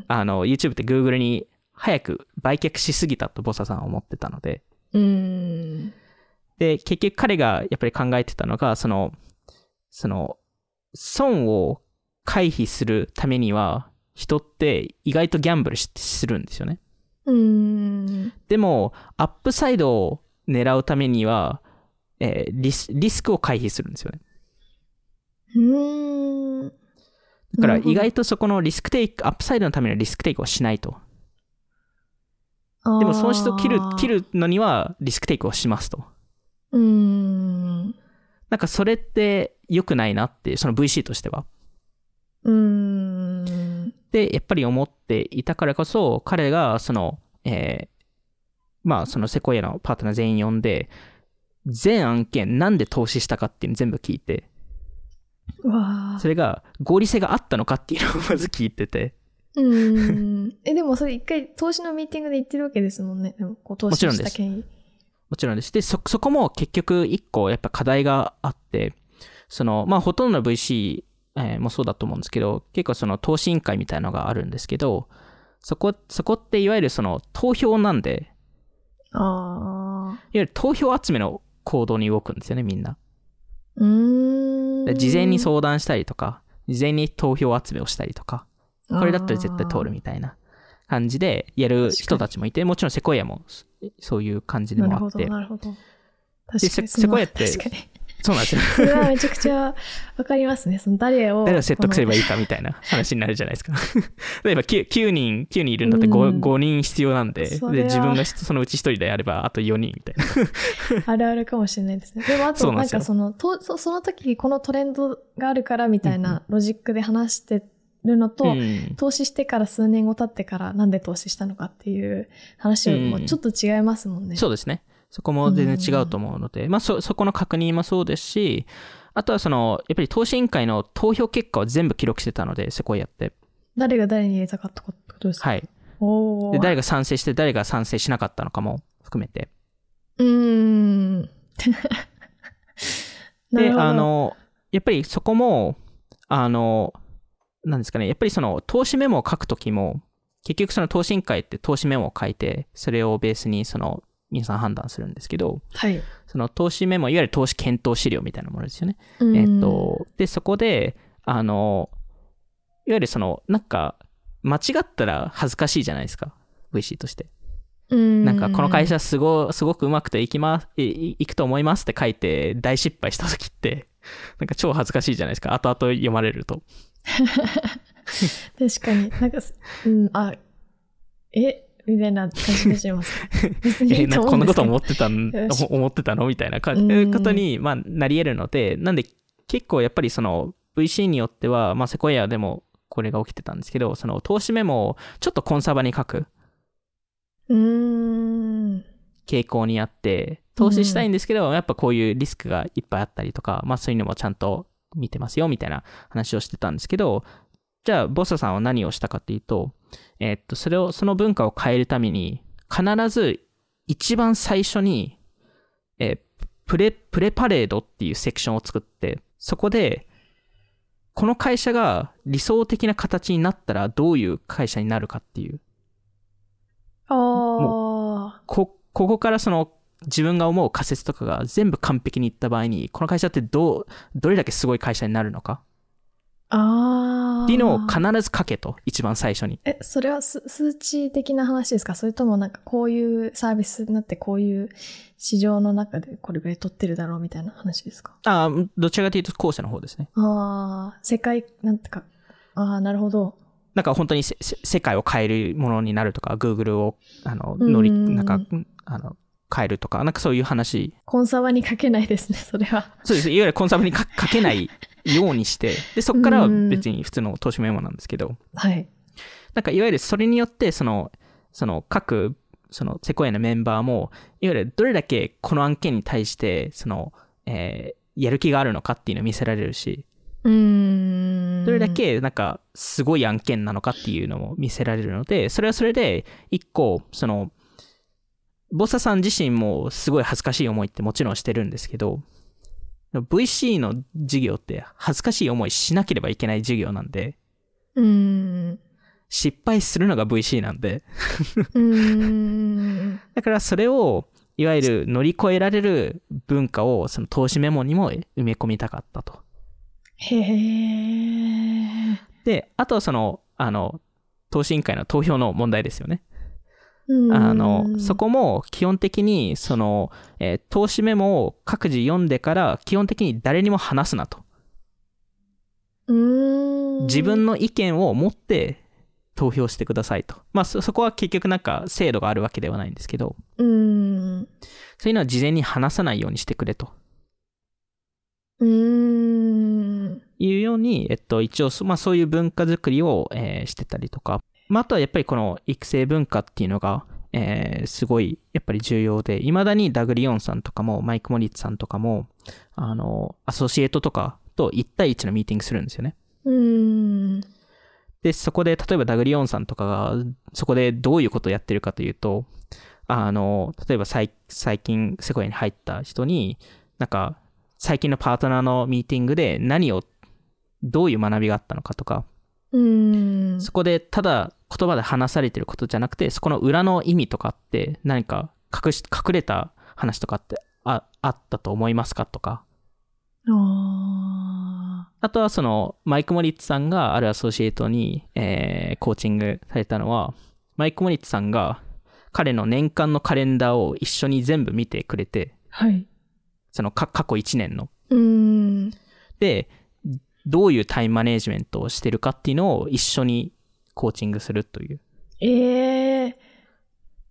あの、YouTube って Google に早く売却しすぎたとボッサさんは思ってたので、うん。で、結局彼がやっぱり考えてたのが、その、その、損を回避するためには、人って意外とギャンブルしするんですよね。うん。でも、アップサイドを狙うためには、えーリスリスクを回避するんですよね。うん。だから意外とそこのリスクテイク、アップサイドのためのリスクテイクをしないと。でも損失を切る、切る。るのにはリスクテイクをしますと。うん。なんかそれって良くないなってその VC としては。うん。で、やっぱり思っていたからこそ、彼が、その、えーまあ、そのセコイアのパートナー全員呼んで、全案件なんで投資したかっていうの全部聞いて、それが合理性があったのかっていうのをまず聞いてて。うーん。え、でもそれ一回投資のミーティングで言ってるわけですもんね。でもこう投資もちろんですした権威。もちろんです。で、そ、そこも結局一個やっぱ課題があって、その、まあほとんどの VC、えーもそうだと思うんですけど、結構その投資委員会みたいなのがあるんですけど、そこ、そこっていわゆるその投票なんで、ああ。いわゆる投票集めの行動に動くんですよね、みんな。ん。で事前に相談したりとか、事前に投票集めをしたりとか、これだったら絶対通るみたいな感じでやる人たちもいて、もちろんセコイアもそそういう感じでなるほど、もあって、なるほど。で確かにセセコイアって確かに。そうなんですよ。それはめちゃくちゃわかりますね。その誰を。誰を説得すればいいかみたいな話になるじゃないですか。例えば 9, 9人、9人いるんだってう 5, ん5人必要なんで、で、自分がそのうち1人であれば、あと4人みたいな。あるあるかもしれないですね。でもあと、そうなんんかその、とそその時このトレンドがあるからみたいなロジックで話してるのと、うん投資してから数年後経ってからなんで投資したのかっていう話もちょっと違いますもんね。そうですね。そこも全然違うと思うので、まあそ、そこの確認もそうですし、あとはその、やっぱり投資委員会の投票結果を全部記録してたので、セコイアって。誰が誰に入れたかってことですか？はい。おーで、誰が賛成して、誰が賛成しなかったのかも含めて。うーん。な で、るほどあ、の、やっぱりそこも、あの、なんですかね、やっぱりその投資メモを書くときも、結局その投資委員会って投資メモを書いて、それをベースにその皆さん判断するんですけど、はい。その投資メモ、いわゆる投資検討資料みたいなものですよね。うんえっ、と、で、そこで、あの、いわゆるその、なんか、間違ったら恥ずかしいじゃないですか。VC として。ななんか、この会社すご、すごくうまくていきます、いくと思いますって書いて、大失敗した時って、なんか超恥ずかしいじゃないですか。後々読まれると。確かに。なんか、うん、あ、えみたいな感じがします。こんなことと思ってたんよし、思ってたのみたいな感うん。じ、ことに、まあ、なり得るので、なんで、結構やっぱりその、VC によっては、まあ、セコイアでもこれが起きてたんですけど、その、投資メモをちょっとコンサバに書く。傾向にあって、投資したいんですけど、やっぱこういうリスクがいっぱいあったりとか、まあ、そういうのもちゃんと見てますよ、みたいな話をしてたんですけど、じゃあ、ボッサさんは何をしたかっていうと、えーっと、それを、その文化を変えるために、必ず一番最初に、えープレ、プレパレードっていうセクションを作って、そこで、この会社が理想的な形になったらどういう会社になるかっていう、ああ。こ、ここからその自分が思う仮説とかが全部完璧にいった場合に、この会社ってどう、どれだけすごい会社になるのかああ。っていうのを必ず書けと、一番最初に。え、それはす数値的な話ですか？それともなんかこういうサービスになってこういう市場の中でこれぐらい取ってるだろうみたいな話ですか？ああ、どちらかというと後者の方ですね。ああ、世界、なんてか、ああ、なるほど。なんか本当にせせ世界を変えるものになるとか、Google を、あの、うん乗り、なんか、あの、変えるとか、なんかそういう話。コンサバに書けないですね、それは。そうです。いわゆるコンサバにか書けないようにして、で、そこからは別に普通の投資メモなんですけど、はい。なんかいわゆるそれによって、その、その各、そのセコイアのメンバーも、いわゆるどれだけこの案件に対して、その、えーやる気があるのかっていうのを見せられるし、うーん。どれだけなんかすごい案件なのかっていうのも見せられるので、それはそれで一個、その、ボッサさん自身もすごい恥ずかしい思いってもちろんしてるんですけど、VC の事業って恥ずかしい思いしなければいけない事業なんで、うーん。失敗するのが VC なんで、ん。だからそれを、いわゆる乗り越えられる文化をその投資メモにも埋め込みたかったと。へえ。で、あとはその、あの、投資委員会の投票の問題ですよね。うんあの、そこも基本的に、その、えー投資メモを各自読んでから、基本的に誰にも話すなと。自分の意見を持って投票してくださいと。まあ、そ、そこは結局なんか制度があるわけではないんですけど、うーん。そういうのは事前に話さないようにしてくれとうーん。いうように、えっと、一応、そまあ、そういう文化づくりを、えーしてたりとか、まあ、あとはやっぱりこの育成文化っていうのが、えーすごい、やっぱり重要で、未だにダグリオンさんとかも、マイク・モリッツさんとかも、あの、アソシエートとかと1対1のミーティングするんですよね。うん。で、そこで、例えばダグリオンさんとかが、そこでどういうことをやってるかというと、あの、例えば最最近、セコヤに入った人に、なんか、最近のパートナーのミーティングで何を、どういう学びがあったのかとか、うん。そこでただ言葉で話されてることじゃなくて、そこの裏の意味とかって何か隠し、隠れた話とかってああったと思いますかとか、ああとはその、マイク・モリッツさんがあるアソシエイトに、えーコーチングされたのは、マイク・モリッツさんが彼の年間のカレンダーを一緒に全部見てくれて、あ。はい。そのか過去1年の。うん。で、どういうタイムマネジメントをしてるかっていうのを一緒にコーチングするという。ええ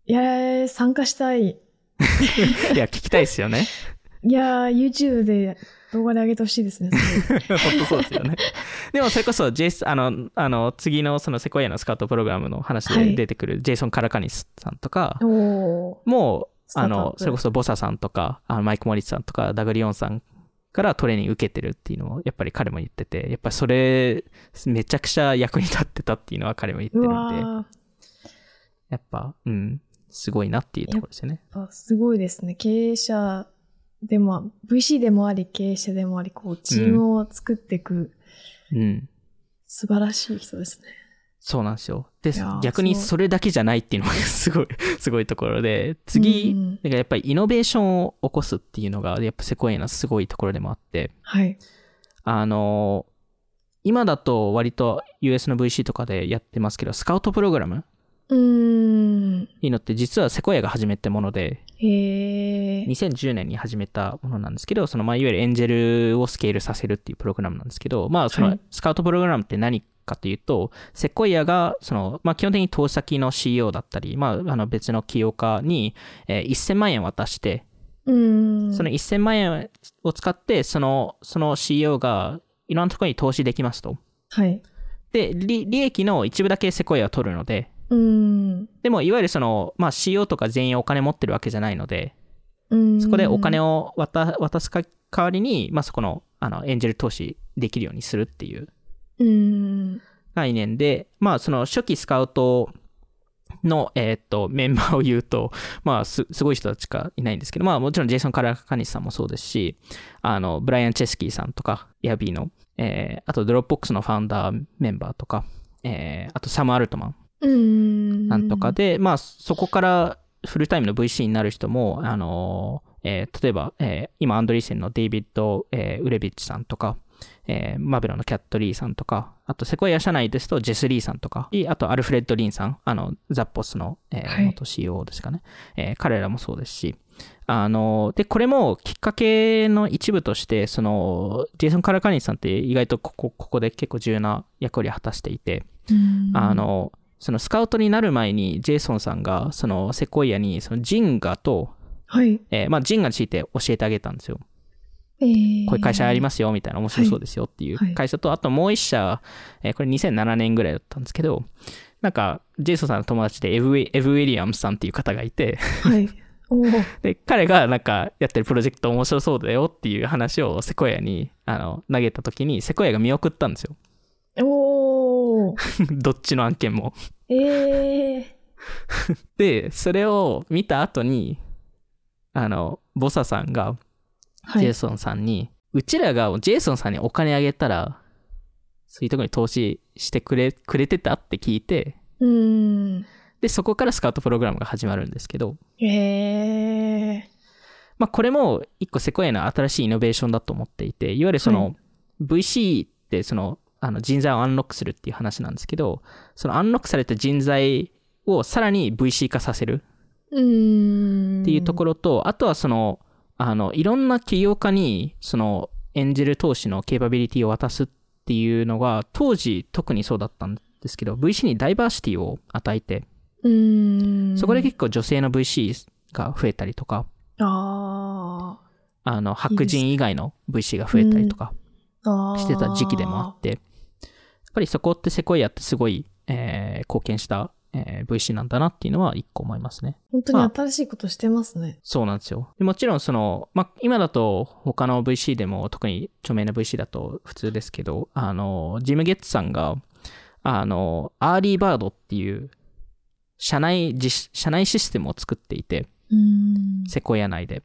いやー、参加したい。いや、聞きたいですよね。いやー、YouTube で動画で上げてほしいですね。本当そうですよね。でもそれこそ、ジェイス、あの、あの、次のそのセコイアのスカウトプログラムの話ではい出てくるジェイソン・カラカニスさんとか。もう、あの、それこそボサさんとか、あのマイク・モリッツさんとか、ダグリオンさんからトレーニング受けてるっていうのを、やっぱり彼も言ってて、やっぱりそれ、めちゃくちゃ役に立ってたっていうのは彼も言ってうるんで。やっぱ、うん、すごいなっていうところですよね。やっぱすごいですね。経営者でも、VC でもあり、経営者でもあり、こう、チームを作っていく、うん。素晴らしい人ですね。そうなんですよ。で逆にそれだけじゃないっていうのが すごい、すごいところで、次、うんだからやっぱりイノベーションを起こすっていうのが、やっぱセコイアのすごいところでもあって、はい。あの今だと割と US の VC とかでやってますけど、スカウトプログラムうーん。いいのって実はセコイアが始めたもので、へえ。2010年に始めたものなんですけど、そのまあいわゆるエンジェルをスケールさせるっていうプログラムなんですけど、まあそのはいスカウトプログラムって何かというと、セコイアがその、まあ基本的に投資先の CEO だったり、まああの別の起業家に、えー1000万円渡して。その1000万円を使って、その、その CEO がいろんなところに投資できますと。はい。で、利利益の一部だけセコイアは取るので、うーん。でもいわゆるその、まあ CEO とか全員お金持ってるわけじゃないので、そこでお金を渡渡すか代わりに、まあそこの、あの、エンジェル投資できるようにするっていう。概念で、まあその初期スカウトの、えーっと、メンバーを言うと、まあす、すごい人たちしかいないん。ですけど、まあもちろん。ジェイソン・カラカニスさん。もそうですし、あの、ブライアン・チェスキーさん。とか、エアビーの、えーあとドロップボックスのファウンダーメンバーとか、えーあとサム・アルトマン。なん。とかで、まあ、そこからフルタイムの VC になる人も、あのえー例えば、えー今、アンドリーセンのデイビッド・えーウレビッチさん。とか、えーマベロンのキャット・リーさんとか、あと、セコイア社内ですと、ジェス・リーさんとか、あと、アルフレッド・リンさん、あの、ザッポスの、えーはい元 CEO ですかね、えー彼らもそうですし、あので、これもきっかけの一部として、その、ジェイソン・カラカニスさんって意外とここ、ここで結構重要な役割を果たしていて、あ、の、そのスカウトになる前に、ジェイソンさんが、そのセコイアに、そのジンガと、はい。えーまあ、ジンガについて教えてあげたんですよ。えー、。こういう会社ありますすよ、みたいな面白そうですよっていうはい会社と、あともう一社、えーこれ2007年ぐらいだったんですけど、なんか、ジェイソンさんの友達でエブウィエブ・ウィリアムスさんっていう方がいて、はい。で、彼がなんかやってるプロジェクト面白そうだよっていう話をセコイアにあの投げた時に、セコイアが見送ったんですよ。おー どっちの案件も。えー、で、それを見た後に、あの、ボサさんが、はい。ジェイソンさんに、うちらがジェイソンさんにお金あげたら、そういうところに投資してくれ、くれてたって聞いて、うーん。で、そこからスカウトプログラムが始まるんですけど、えー、まあ、これも一個セコイアの新しいイノベーションだと思っていて、いわゆるその、はい VC ってその、あの人材をアンロックするっていう話なんですけど、そのアンロックされた人材をさらに VC 化させる。っていうところ。ろと、あとはその、あの、いろんな起業家に、その、エンジェル投資のケーパビリティを渡すっていうのが、当時特にそうだったんですけど、VC にダイバーシティを与えて、うーん。そこで結構女性の VC が増えたりとか、ああの、白人以外の VC が増えたりとか。してた時期でもあって、やっぱりそこってセコイアってすごい、えー貢献した、えー VC なんだなっていうのは一個思いますね。本当に新しいことしてますね。そうなんですよ。でもちろんその、まあ、今だと他の VC でも特に著名な VC だと普通ですけど、あの、ジム・ゲッツさんが、あの、アーリーバードっていう社内実、社内システムを作っていて、うん。セコイア内で。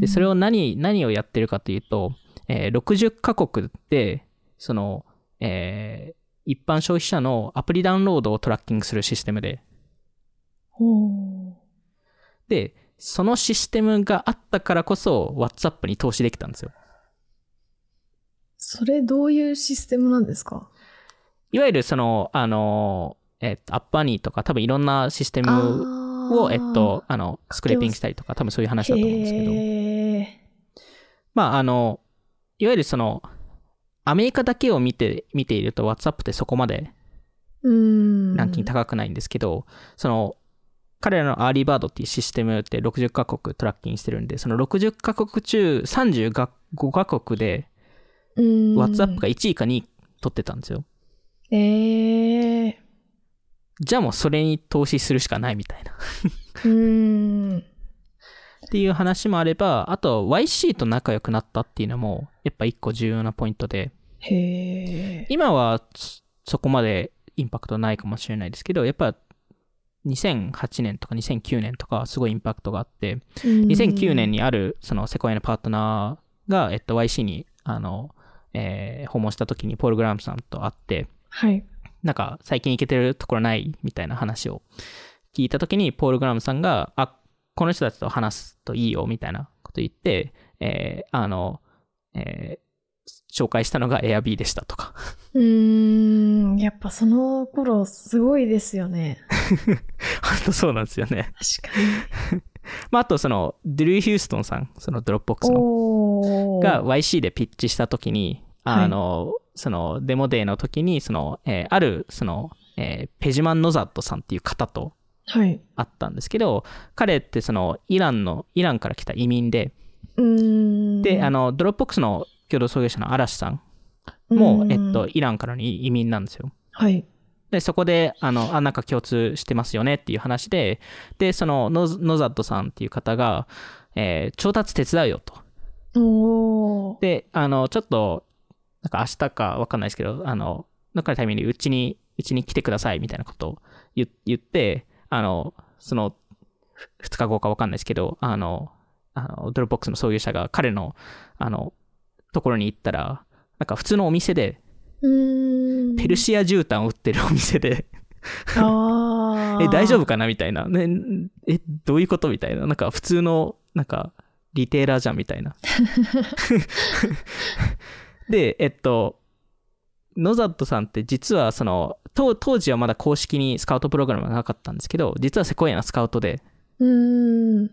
で、それを、を何、何をやってるかというと、えー60カ国で、その、えー一般消費者のアプリダウンロードをトラッキングするシステムで、で、そのシステムがあったからこそ、WhatsApp に投資できたんですよ。それどういうシステムなんですか？いわゆるその、あの、えっと、 App Annie とか多分いろんなシステムを、えっと、あの、スクレーピングしたりとか、多分そういう話だと思うんですけど、まあ、あの、いわゆるその、アメリカだけを見て、見ていると WhatsApp ってそこまでうん。ランキング高くないんですけど、その、彼らのアーリーバードっていうシステムって60カ国トラッキングしてるんで、その60カ国中35カ国でうん。WhatsApp が1位か2位取ってたんですよ。えー。じゃあもうそれに投資するしかないみたいな。うん。っていう話もあれば、あと YC と仲良くなったっていうのも、やっぱ一個重要なポイントで。今はそそこまでインパクトないかもしれないですけど、やっぱ2008年とか2009年とかすごいインパクトがあって、2009年に。にあるそのセコイアのパートナーが、えっと、YC にあの、えー訪問した時にポール・グラムさんと会って、はい。なんか最近行けてるところないみたいな話を聞いた時にポール・グラムさんが、あ、この人たちと話すといいよみたいなこと言って、えーあの、えー紹介したのが Airb でしたとか。うーん。やっぱその頃すごいですよね。本当そうなんですよね。確かに。まあ、あとその、ドゥルー・ヒューストンさん、そのドロップボックスのが YC でピッチしたときに、はいあの、そのデモデーの時に、その、えーある、その、えーペジマン・ノザットさんっていう方とはい。会ったんですけど、彼ってその、イランの、イランから来た移民で、うーん。で、あの、ドロップボックスの共同創業者のアラシュさんも、うんえっと、、イランからの移民なんですよ。はい。で、そこで、あの、あ、なんか共通してますよねっていう話で、で、そのノズ、ノザットさんっていう方が、えー調達手伝うよと。で、あの、ちょっと、なんか明日かわかんないですけど、あの、どっかのタイミングでうちに、うちに来てくださいみたいなことを言言って、あの、その、2日後かわかんないですけど、あの、あのドロップボックスの創業者が彼の、あの、ところに行ったら、なんか普通のお店で。ペルシア絨毯を売ってるお店で、え、大丈夫かなみたいな。ね、え、どういうことみたいな。なんか普通の、なんか、リテーラーじゃんみたいな。で、えっと、ノザットさんって実はその、当当時はまだ公式にスカウトプログラムがなかったんですけど、実はセコイアのスカウトで、うーん。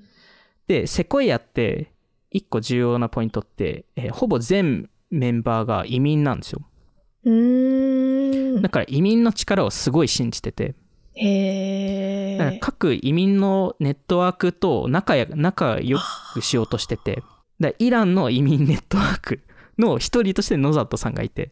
で、セコイアって、一個重要なポイントって、えーほぼ全メンバーが移民なんですよ。うーんだ。から移民の力をすごい信じてて、へ。各移民のネットワークと仲や仲良くしようとしてて、だイランの移民ネットワークの一人としてノザットさんがいて、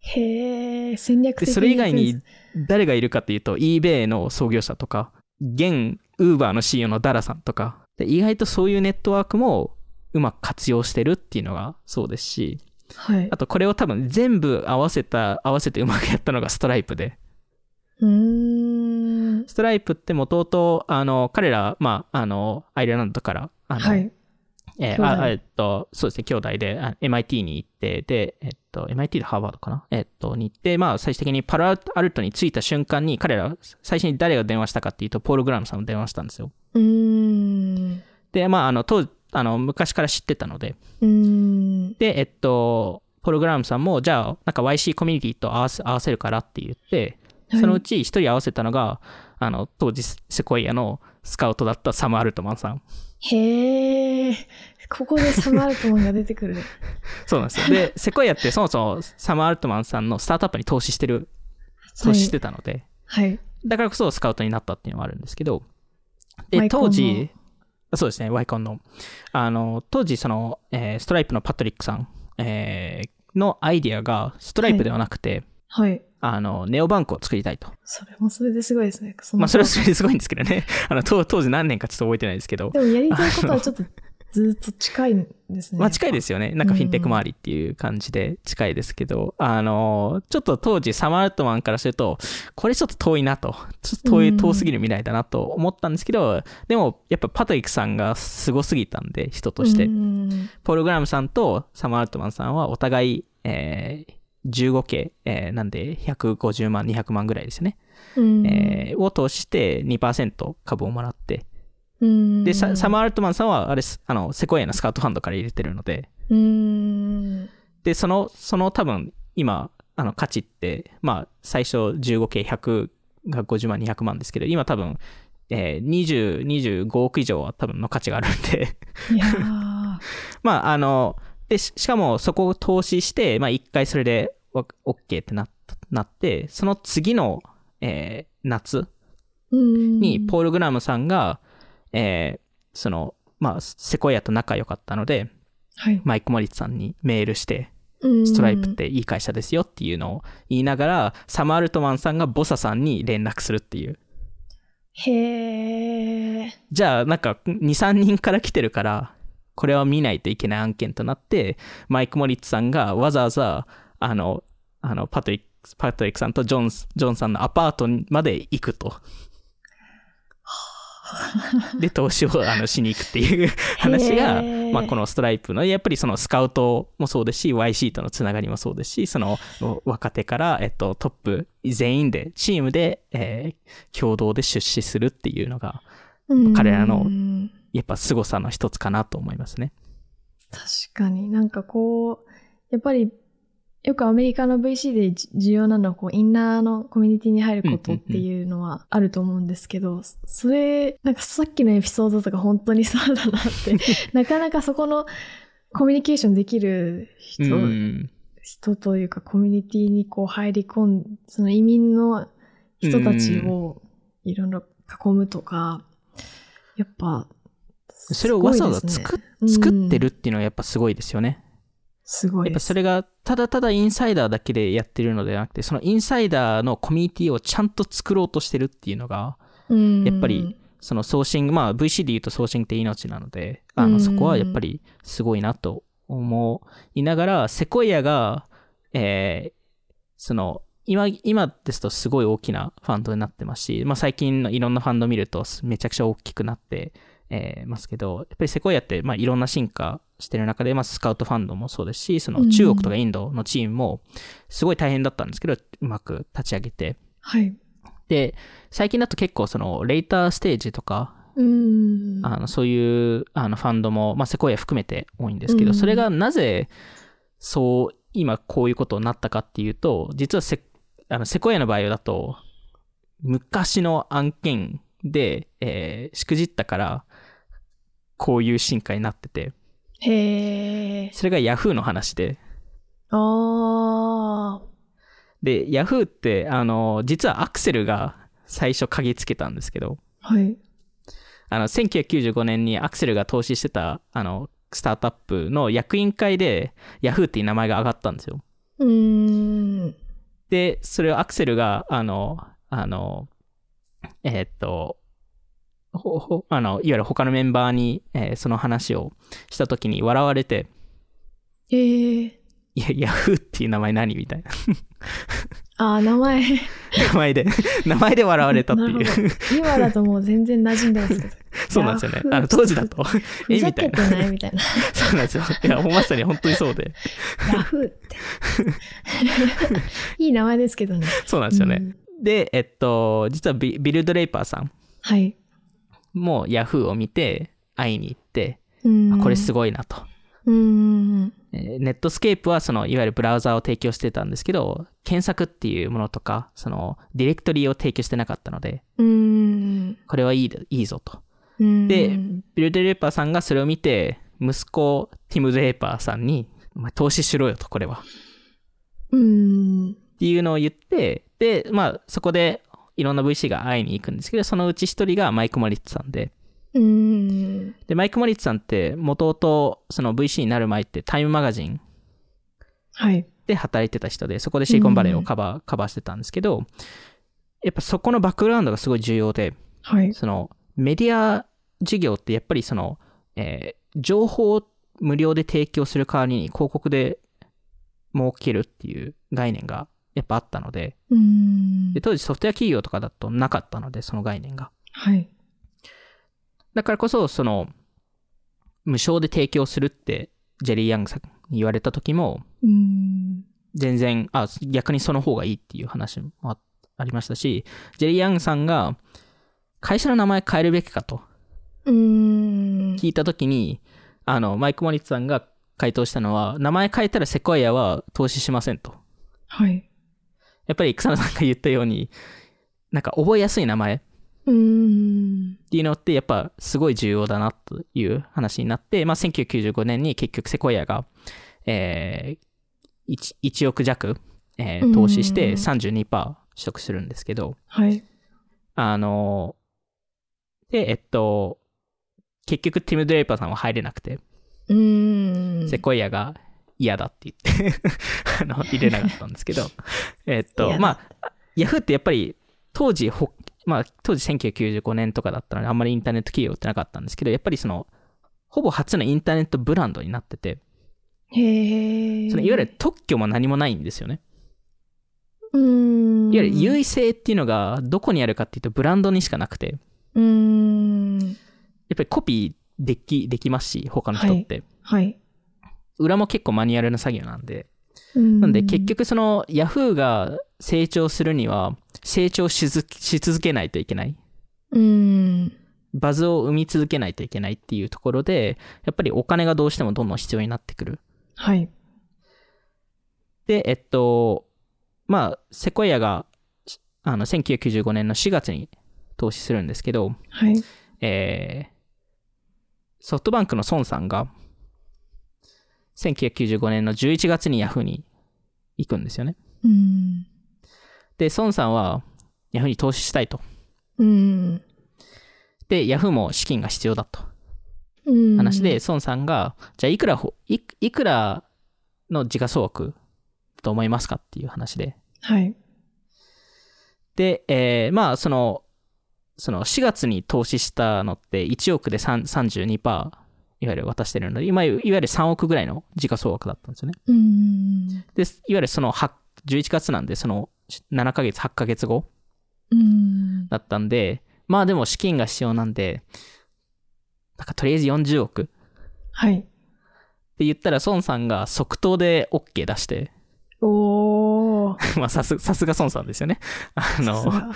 へー。戦略で、的それ以外に誰がいるかっていうと、eBay の創業者とか、現 Uber の CEO のダラさんとか、で意外とそういうネットワークもうまく活用してるっていうのがそうですし、はいあ。とこれを多分全部合わせた、合わせてうまくやったのがストライプで、うーん。ストライプってもともと、あの、彼ら、まあ、あの、アイルランドから、あの、はい。えーあえっと、そうですね、兄弟であ MIT に行って、で、えっと、MIT でハーバードかな？えっと、に行って、まあ、最終的にパラアルトに着いた瞬間に、彼ら、最初に誰が電話したかっていうと、ポール・グラムさんも電話したんですよ。うーん。で、まあ、あの、当あの、昔から知ってたので、うーん。で、えっと、ポール・グラムさんも、じゃあ、なんか YC コミュニティと合わせ合わせるからって言って、そのうち一人合わせたのが、あの、当時セコイアのスカウトだったサム・アルトマンさん。へー。ここでサム・アルトマンが出てくる。そうなんですよ。で、セコイアってそもそもサム・アルトマンさんのスタートアップに投資してる、投資してたので、はい。だからこそスカウトになったっていうのはあるんですけど、で、当時、そうですね、ワイコンの。あの、当時、その、えーストライプのパトリックさん、えーのアイディアがストライプではなくて、はい。あの、ネオバンクを作りたいと。それもそれですごいですね。まあ、それはそれですごいんですけどね。あの、当当時何年かちょっと覚えてないですけどで。もやりたいことはちょっとずっと近いんですね。まあ近いですよね。なんかフィンテック周りっていう感じで近いですけど、あの、ちょっと当時サマーアルトマンからすると、これちょっと遠いなと。ちょっと遠い、うん遠すぎる未来だなと思ったんですけど、でもやっぱパトリックさんがすごすぎたんで、人として。うんポール・グラムさんとサマーアルトマンさんはお互い、えー15系、えーなんで150万、200万ぐらいですよね。うん。えーを投資して2%株をもらって、うん。で、ササマー・アルトマンさんは、あれす、あの、セコイアのスカウトファンドから入れてるので、うん。で、その、その多分、今、あの、価値って、まあ、最初15系100が50万、200万ですけど、今多分、えー、20、25億以上は多分の価値があるんで、いやー。まあ、あの、で、ししかもそこを投資して、まあ、一回それでわ OK ってなったなって、その次の、えー夏うん。に、ポール・グラムさんが、えーその、まあ、セコイアと仲良かったので、はい。マイク・モリッツさんにメールして、うん。ストライプっていい会社ですよっていうのを言いながら、サム・アルトマンさんがボサさんに連絡するっていう。へえじゃあ、なんか、2、3人から来てるから、これは見ないといけない案件となって、マイク・モリッツさんがわざわざ、あの、あの、パトリック、パトリックさんとジョンス、ジョンさんのアパートまで行くと。で、投資をあのしに行くっていう 話が、まあ、このストライプの、やっぱりそのスカウトもそうですし、YC とのつながりもそうですし、その若手から、えっと、トップ全員で、チームで、えー共同で出資するっていうのが、彼らのうんやっぱ凄さの一つかなと思いますね。確かになんかこう、やっぱりよくアメリカの VC でじ重要なのはこうインナーのコミュニティに入ることっていうのはあると思うんですけど、それ、なんかさっきのエピソードとか本当にそうだなって、なかなかそこのコミュニケーションできる人、うん。人というかコミュニティにこう入り込んその移民の人たちをいろいろ囲むとか、やっぱ、それをわざわざす作作ってるうんっていうのはやっぱすごいですよね。やっぱすごいです。それがただただインサイダーだけでやってるのではなくて、そのインサイダーのコミュニティをちゃんと作ろうとしてるっていうのが、うんやっぱり、そのソーシング、まあ VC で言うとソーシングって命なので、あうんのそこはやっぱりすごいなと思いながら、セコイアが、えーその、今、今ですとすごい大きなファンドになってますし、まあ最近のいろんなファンドを見るとめちゃくちゃ大きくなって、えーますけど、やっぱりセコイアって、まあいろんな進化してる中で、まあスカウトファンドもそうですし、その中国とかインドのチームもすごい大変だったんですけど、うまく立ち上げて、はい。で、最近だと結構そのレーターステージとか、うん。あのそういうあのファンドも、まあ、セコイア含めて多いんですけど、うんそれがなぜそう今こういうことになったかっていうと実はセあのセコイアの場合だと昔の案件で、えーしくじったからこういう進化になっててへえ。それが Yahoo の話でああ。で Yahoo ってあの実はアクセルが最初鍵つけたんですけどはい。あの、1995年にアクセルが投資してた、あの、スタートアップの役員会で、ヤフーっていう名前が上がったんですよ。うーん。で、それをアクセルが、あの、あの、えーっと、あの、いわゆる他のメンバーに、えーその話をしたときに笑われて、ええ。いや、ヤフーっていう名前何みたいな。ああ、名前。名前で、名前で笑われたっていう。今だともう全然馴染んでますけど。そうなんですよね。あの、当時だと、ふえ、ざみたいな。ないみたいな。そうなんですよ。いや、まさに本当にそうで。ヤフーって。いい名前ですけどね。そうなんですよね。うんで、えっと、実はビビル・ドレイパーさんはい。も Yahoo を見て会いに行って、これすごいなと。うん。えーネットスケープはそのいわゆるブラウザを提供してたんですけど、検索っていうものとか、そのディレクトリを提供してなかったので、うん。これはいいいいぞと。うんで、ビル・ドレイパーさんがそれを見て、息子ティム・ドレイパーさんに、お前投資しろよと、これは。うん。っていうのを言って、で、まあ、そこでいろんな VC が会いに行くんですけど、そのうち一人がマイク・モリッツさんで、うん。で、マイク・モリッツさんって、もともとその VC になる前ってタイムマガジンはい。で働いてた人で、そこでシリコンバレーをカバー、カバーしてたんですけど、やっぱそこのバックグラウンドがすごい重要で、はい。そのメディア事業ってやっぱりその、えー情報を無料で提供する代わりに広告で儲けるっていう概念がやっぱあったので、で。当時ソフトウェア企業とかだとなかったので、その概念が。はい。だからこそ、その、無償で提供するって、ジェリー・ヤングさんに言われた時も。全然、あ、逆にその方がいいっていう話もあありましたし、ジェリー・ヤングさんが、会社の名前変えるべきかと。聞いた時に、あの、マイク・モリッツさんが回答したのは、名前変えたらセコイアは投資しませんと。はい。やっぱり草野さんが言ったように、なんか覚えやすい名前。っていうのってやっぱすごい重要だなという話になって、まあ、1995年に結局セコイアが、えー、1, 1億弱、えー投資してうん32%取得するんですけど、はい。あので、えっと、結局ティム・ドレイパーさんは入れなくて、うーん。セコイアが嫌だって言って あの、入れなかったんですけど、えっと、まあ、ヤフーってやっぱり当時ほ、まあ、当時1995年とかだったので、あんまりインターネット企業ってなかったんですけど、やっぱりその、ほぼ初のインターネットブランドになってて、へえ。そのいわゆる特許も何もないんですよね。うーん。いわゆる優位性っていうのがどこにあるかっていうとブランドにしかなくて、うーん。やっぱりコピーでき、できますし、他の人って。はい。裏も結構マニュアルな作業なんで。ななんで結、局その Yahoo が成長するには成長し続けないといけない。うーん。バズを生み続けないといけないっていうところで、やっぱりお金がどうしてもどんどん必要になってくる。はい。で、えっと、まあ、セコイアが、しあの、1995年の4月に投資するんですけど、はい。えーソフトバンクの孫さんが、1995年の11月に Yahoo に行くんですよね。うーん。で、孫さんは Yahoo に投資したいと。うーん。で、Yahoo も資金が必要だと。話で、、孫さんが、じゃあいくらほ、いいくらの時価総額だと思いますかっていう話で。はい。で、えーまあ、その、その4月に投資したのって1億で3 32%、いわゆる渡してるので、今、いわゆる3億ぐらいの時価総額だったんですよね。で、いわゆるその8 11月なんで、その7ヶ月、8ヶ月後。だったんで、まあでも資金が必要なんで、なんかとりあえず40億ってはい。言ったら、孫さんが即答で OK 出して、おー。まあさす、さすが孫さんですよね。あの、が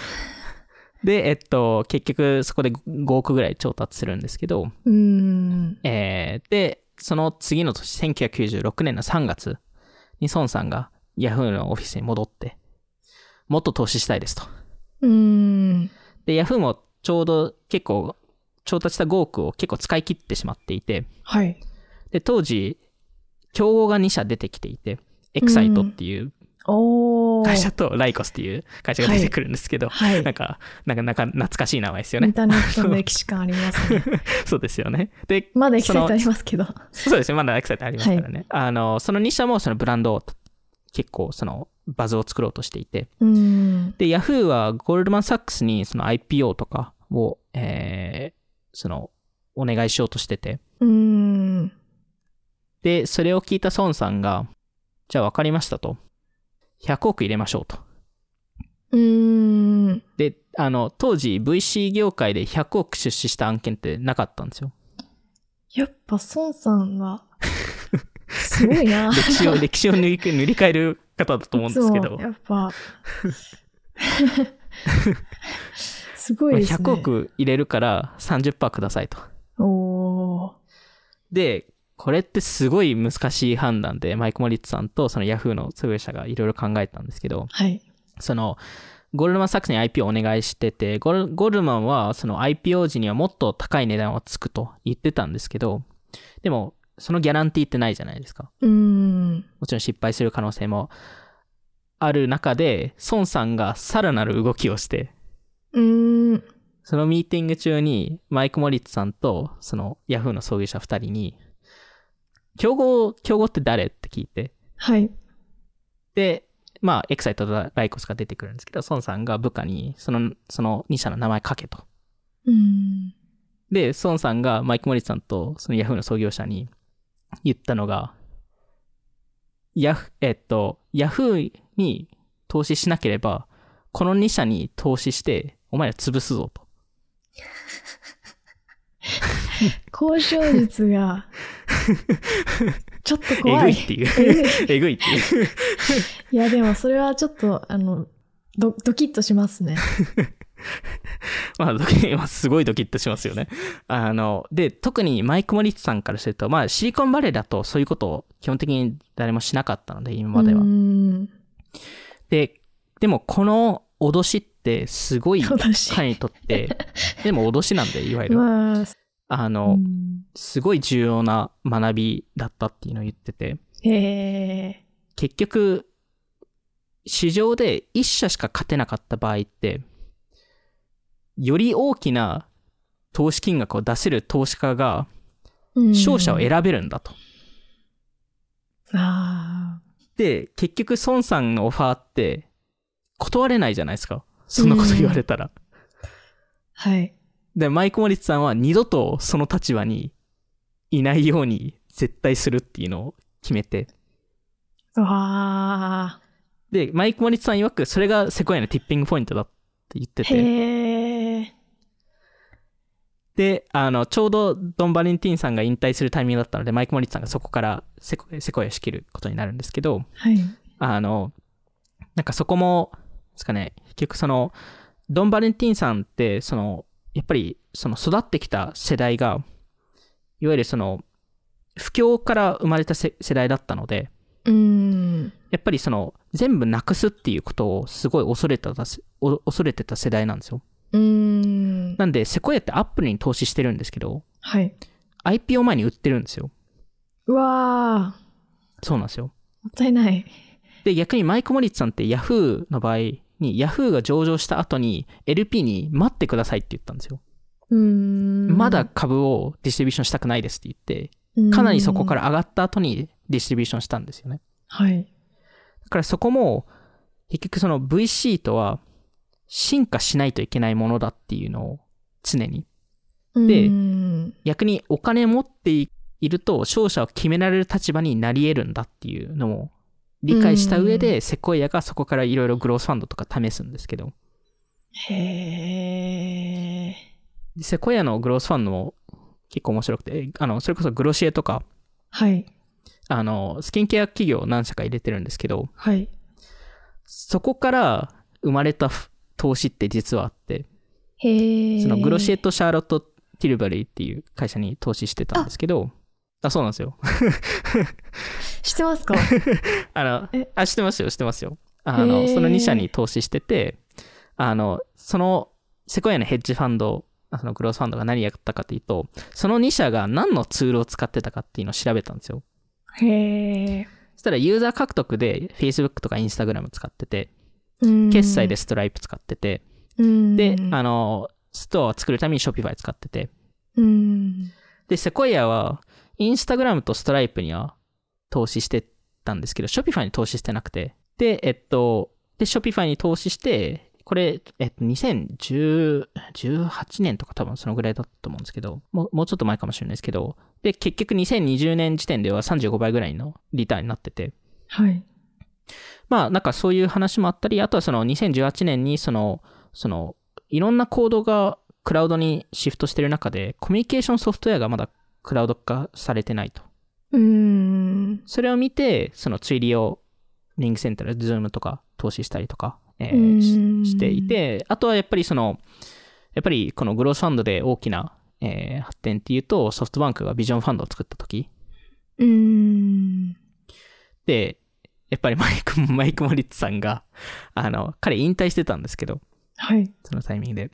で、えっと、結局そこで5億ぐらい調達するんですけど、うーん。えーで、その次の年、1996年の3月に孫さんが Yahoo のオフィスに戻って、もっと投資したいですと。うーん。で、Yahoo もちょうど結構、調達した5億を結構使い切ってしまっていて、はい。で、当時、競合が2社出てきていて、エクサイトっていう。会社とライコスっていう会社が出てくるんですけど、はいなん。か、なんか、なんか懐かしい名前ですよね。インターネットの歴史感ありますね。そうですよね。で、まだエキサイトありますけど。そうですね。まだエクサイトありますからね。あの、その2社もそのブランドを結構そのバズを作ろうとしていて。で、Yahoo はゴールドマン・サックスにその IPO とかを、えー、その、お願いしようとしてて。で、それを聞いた孫さんが、じゃあ分かりましたと。100億入れましょうと。うーん。で、あの、当時 VC 業界で100億出資した案件ってなかったんですよ。やっぱ孫さんは、すごいな。歴史を、歴史を塗り塗り替える方だと思うんですけど。やっぱ、すごいまあですね。100億入れるから30%くださいと。おー。で、これってすごい難しい判断で、マイク・モリッツさんとその Yahoo の創業者がいろいろ考えたんですけど、はい。その、ゴールドマン・サックスに IPO をお願いしてて、ゴールゴールドマンはその IPO 時にはもっと高い値段をつくと言ってたんですけど、でも、そのギャランティーってないじゃないですか。うーん。もちろん失敗する可能性もある中で、孫さんがさらなる動きをして、うーん。そのミーティング中に、マイク・モリッツさんと、その、ヤフーの創業者二人に、競合、競合って誰？って聞いて、はい。で、まあ、エクサイトとライコスが出てくるんですけど、孫さんが部下に、その、その2社の名前書けと。うん。で、孫さんがマイク・モリッツさんと、そのヤフーの創業者に言ったのが、ヤフ、えっと、ヤフーに投資しなければ、この2社に投資して、お前ら潰すぞと。交渉術が、ちょっとえ怖い。ぐいっていう。えぐいっていう。いや、でもそれはちょっと、あの、ドドキッとしますね。まあ、ドキまあすごいドキッとしますよね。あの、で、特にマイク・モリッツさんからすると、まあ、シリコンバレーだとそういうことを基本的に誰もしなかったので、今まではう。ん。で、でもこの脅しってすごい私。彼にとって、でも脅しなんで、いわゆる。まあ、あの、うんすごい重要な学びだったっていうのを言ってて。結局、市場で一社しか勝てなかった場合って、より大きな投資金額を出せる投資家がうん勝者を選べるんだと。あで、結局孫さんのオファーって断れないじゃないですか。そんなこと言われたら。あ。はい。で、マイク・モリッツさんは二度とその立場にいないように絶対するっていうのを決めて。わあ。で、マイク・モリッツさん曰くそれがセコイアのティッピングポイントだって言ってて。で、あの、ちょうどドン・バレンティンさんが引退するタイミングだったので、マイク・モリッツさんがそこからセコセコイアを仕切ることになるんですけど、はい。あの、なんかそこも、ですかね、結局その、ドン・バレンティンさんって、その、やっぱり、その育ってきた世代が、いわゆるその、不況から生まれたせ世代だったので、うん。やっぱりその、全部なくすっていうことをすごい恐れてた、お恐れてた世代なんですよ。うん。なんで、セコイアってアップルに投資してるんですけど、はい。IPO 前に売ってるんですよ。うわあ。そうなんですよ。もったいない。で、逆にマイク・モリッツさんって Yahoo の場合に、Yahoo が上場した後に LP に待ってくださいって言ったんですよ。うん。まだ株をディストリビューションしたくないですって言って、かなりそこから上がった後にディストリビューションしたんですよね。はい。だからそこも、結局その VC とは進化しないといけないものだっていうのを常に。でうん逆にお金持っていると勝者を決められる立場になり得るんだっていうのも理解した上で、セコイアがそこからいろいろグロースファンドとか試すんですけど、へえ。でセコイアのグロースファンドも結構面白くて、あの、それこそグロシエとか、はい。あの、スキンケア企業を何社か入れてるんですけど、はい。そこから生まれた投資って実はあって、へえ。そのグロシエとシャーロット・ティルバリーっていう会社に投資してたんですけど、あそうなんですよ。知ってますか？あのえ、あ、知ってますよ、知ってますよ。あの、その2社に投資してて、あの、その、セコイアのヘッジファンド、あそのグロースファンドが何やったかというと、その2社が何のツールを使ってたかっていうのを調べたんですよ。へえ。そしたらユーザー獲得で Facebook とか Instagram 使ってて、うん決済で。ストライプ使ってて、うんで、あの、ストアを作るために Shopify 使ってて、うん。で、セコイアは、インスタグラムとストライプには投資してたんですけど、Shopify に投資してなくて、で、えっと、で、Shopify に投資して、これ、えっと、2018年とか多分そのぐらいだったと思うんですけど、もうもうちょっと前かもしれないですけど、で、結局2020年時点では35倍ぐらいのリターンになってて、はい。まあ、なんかそういう話もあったり、あとはその2018年にその、その、いろんなコードがクラウドにシフトしてる中で、コミュニケーションソフトウェアがまだクラウド化されてないと。うん。それを見て、そのツイリオ、リングセンター、ズームとか投資したりとか、えーうんししていて、あとはやっぱりその、やっぱりこのグロースファンドで大きな、えー発展っていうと、ソフトバンクがビジョンファンドを作った時うん。で、やっぱり マイク、マイク・モリッツさんが、あの、彼引退してたんですけど、はい。そのタイミングで。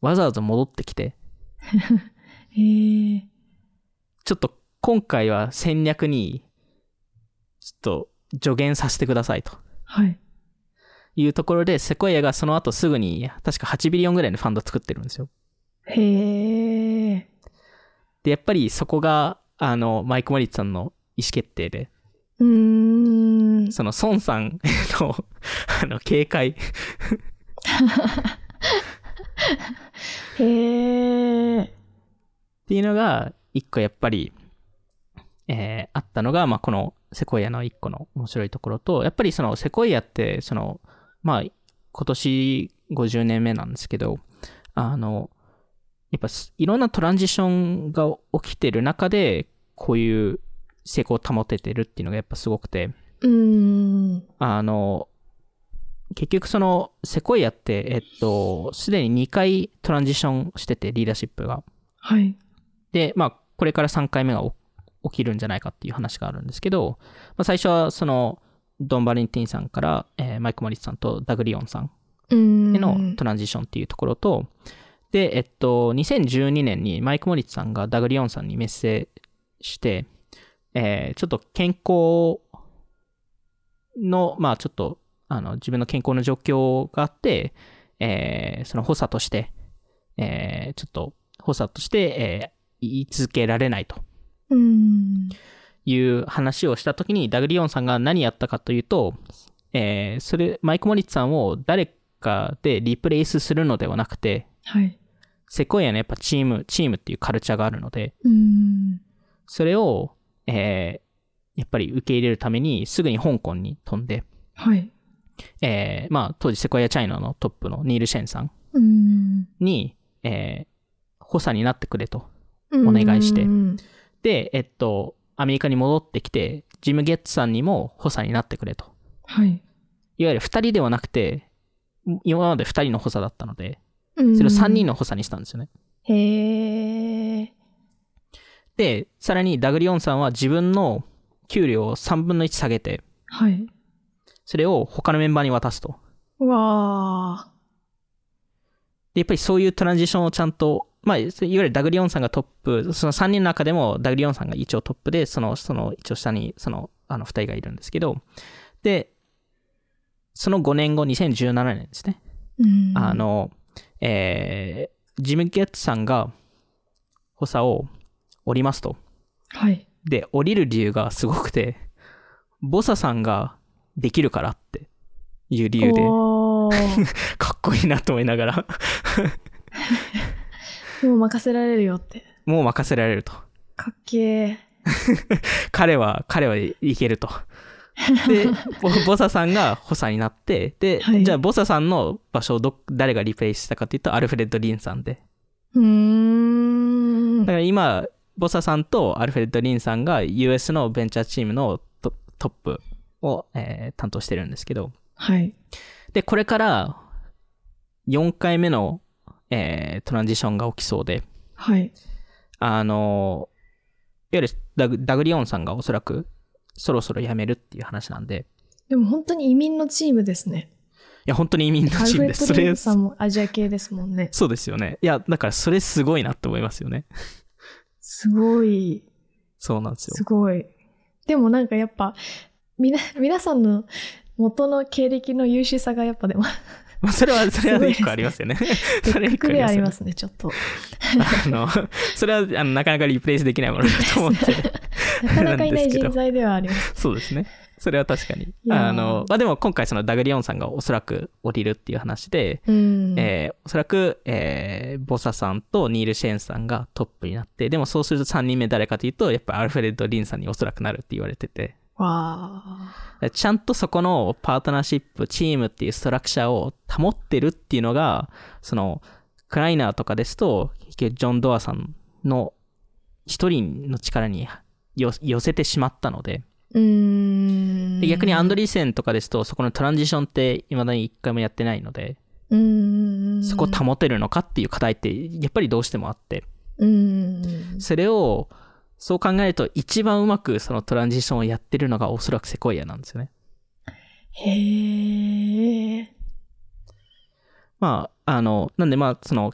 わざわざ戻ってきて、へえ。ちょっと今回は戦略に、ちょっと助言させてくださいとはい。いうところで、セコイアがその後すぐに、確か8ビリオンぐらいのファンド作ってるんですよ。へえ。で、やっぱりそこが、あの、マイク・モリッツさんの意思決定で、うん。ん。その孫さんの、あの、警戒。へえ。っていうのが、一個やっぱり、えーあったのが、まあ、このセコイアの一個の面白いところと、やっぱりそのセコイアって、その、まあ、今年50年目なんですけど、あの、やっぱすいろんなトランジションが起きてる中で、こういう成功を保ててるっていうのがやっぱすごくて、うーん。あの、結局そのセコイアって、えっと、すでに2回トランジションしてて、リーダーシップが。はい。で、まあ、これから3回目が起起きるんじゃないかっていう話があるんですけど、まあ、最初はその、ドン・バレンティンさんから、えーマイク・モリスさんとダグ・リオンさん。へのトランジションっていうところと、で、えっと、2012年にマイク・モリスさんがダグ・リオンさんにメッセして、えーちょっと健康の、まあちょっと、あの、自分の健康の状況があって、えーその補佐として、えーちょっと補佐として、えー言い続けられないと。いう話をしたときに、ダグリオンさんが何やったかというと、えーそれ、マイク・モリッツさんを誰かでリプレイスするのではなくて、はい。セコイアのやっぱチーム、チームっていうカルチャーがあるので。それを、えーやっぱり受け入れるために、すぐに香港に飛んで、はい。えーまあ、当時セコイアチャイナのトップのニール・シェンさん。に、えー補佐になってくれと。おお願いしてうん。で、えっと、アメリカに戻ってきて、ジム・ゲッツさんにも補佐になってくれと。はい。いわゆる二人ではなくて、今まで二人の補佐だったので、それを三人の補佐にしたんですよね。へえ。で、さらにダグリオンさんは自分の給料を3分の1下げて、はい。それを他のメンバーに渡すと。うわで、やっぱりそういうトランジションをちゃんと、まあ、いわゆるダグリオンさんがトップ、その3人の中でもダグリオンさんが一応トップで、その、その一応下に、その、あの2人がいるんですけど、で、その5年後、2017年ですね。ー。うんあ、の、えー、ジム・ゲッツさんが補佐を降りますと。はい。で、降りる理由がすごくて、ボサさんができるからっていう理由で、かっこいいなと思いながら、もう任せられるよって。もう任せられると。かっけー。彼は、彼はいけると。で、ボボサさんが補佐になって、で、はいじゃあボサさんの場所をど、誰がリプレイしたかというと、アルフレッド・リンさんで。うーんだか。ら今、ボサさんとアルフレッド・リンさんが US のベンチャーチームのトトップを、えー担当してるんですけど、はい。で、これから4回目の、えートランジションが起きそうで、はい。あの、いわゆるダグダグリオンさんがおそらくそろそろ辞めるっていう話なんで、でも本当に移民のチームですね。いや、本当に移民のチームです。それさんもアジア系ですもんね。そうですよね。いや、だからそれすごいなって思いますよね。すごい。そうなんですよす。ごい。でもなんかやっぱ、みな、皆さんの元の経歴の優秀さがやっぱでも、まあそれは、それは一個ありますよね。それは一個ありますね、ちょっと。あの、それはあのなかなかリプレイスできないものだと思って。なかなかいない人材ではあります。そうですね。それは確かに。あの、まあ、でも今回そのダグリオンさんがおそらく降りるっていう話で、うん。えーおそらく、えーボサさんとニール・シェーンさんがトップになって、でもそうすると3人目誰かというと、やっぱアルフレッド・リンさんにおそらくなるって言われてて、わあ。ちゃんとそこのパートナーシップ、チームっていうストラクチャーを保ってるっていうのが、その、クライナーとかですと、結局ジョン・ドアさんの一人の力によ寄せてしまったので、うーん。で逆にアンドリーセンとかですと、そこのトランジションって未だに一回もやってないので、うーん。そこを保てるのかっていう課題って、やっぱりどうしてもあって、うーん。それを、そう考えると一番うまくそのトランジションをやってるのがおそらくセコイアなんですよね。へえ。まあ、あの、なんでまあ、その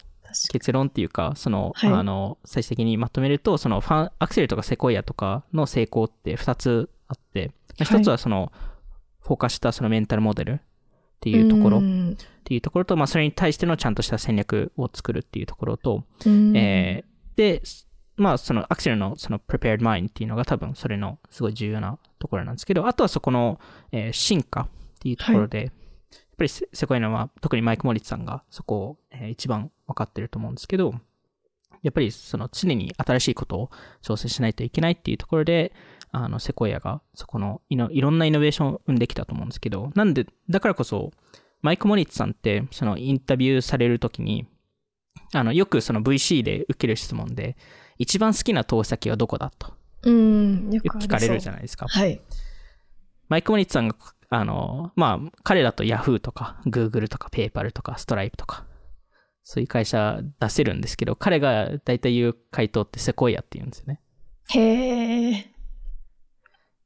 結論っていうか、その、はい。あの、最終的にまとめると、そのファン、アクセルとかセコイアとかの成功って2つあって、まあはい。一つはその、フォーカスしたそのメンタルモデルっていうところ、っん。ていうところと、まあ、それに対してのちゃんとした戦略を作るっていうところと、うん。えーで、まあ、そのアクセルのその prepared mind っていうのが多分それのすごい重要なところなんですけど、あとはそこの、えー進化っていうところで、やっぱりセセコイナは特にマイク・モリッツさんがそこを、えー一番分かってると思うんですけど、やっぱりその常に新しいことを挑戦しないといけないっていうところで、あの、セコイアがそこのいのいろんなイノベーションを生んできたと思うんですけど、なんで、だからこそ、マイク・モリッツさんって、そのインタビューされるときに、あの、よくその VC で受ける質問で、一番好きな投資先はどこだとうん、よく聞かれるじゃないですか。はい。マイク・モリッツさんが、あの、まあ、彼だと Yahoo とか Google とか PayPal とか Stripe とか、そういう会社出せるんですけど、彼が大体言う回答ってセコイアって言うんですよね。へえ。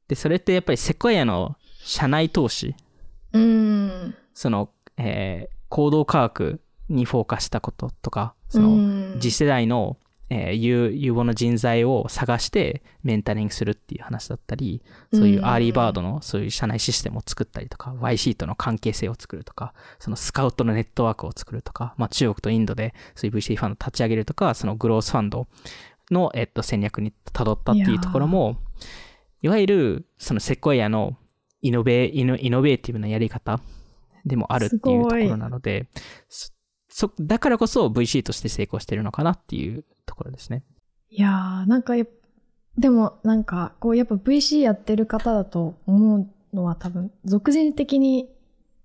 で、それってやっぱりセコイアの社内投資、うん。その、えー行動科学にフォーカスしたこととか、その、うん次世代の、えー有有望な人材を探してメンタリングするっていう話だったり、そういうアーリーバードのそういう社内システムを作ったりとか、YC との関係性を作るとか、そのスカウトのネットワークを作るとか、まあ中国とインドでそういう VC ファンドを立ち上げるとか、そのグロースファンドの、えっと、戦略に携わったっていうところも、いわゆるそのセコイアのイノベイノイノベーティブなやり方でもあるっていうところなので、そそだからこそ VC として成功してるのかなっていうところですね。いやー、なんかでもなんか、こうやっぱ VC やってる方だと思うのは多分、俗人的に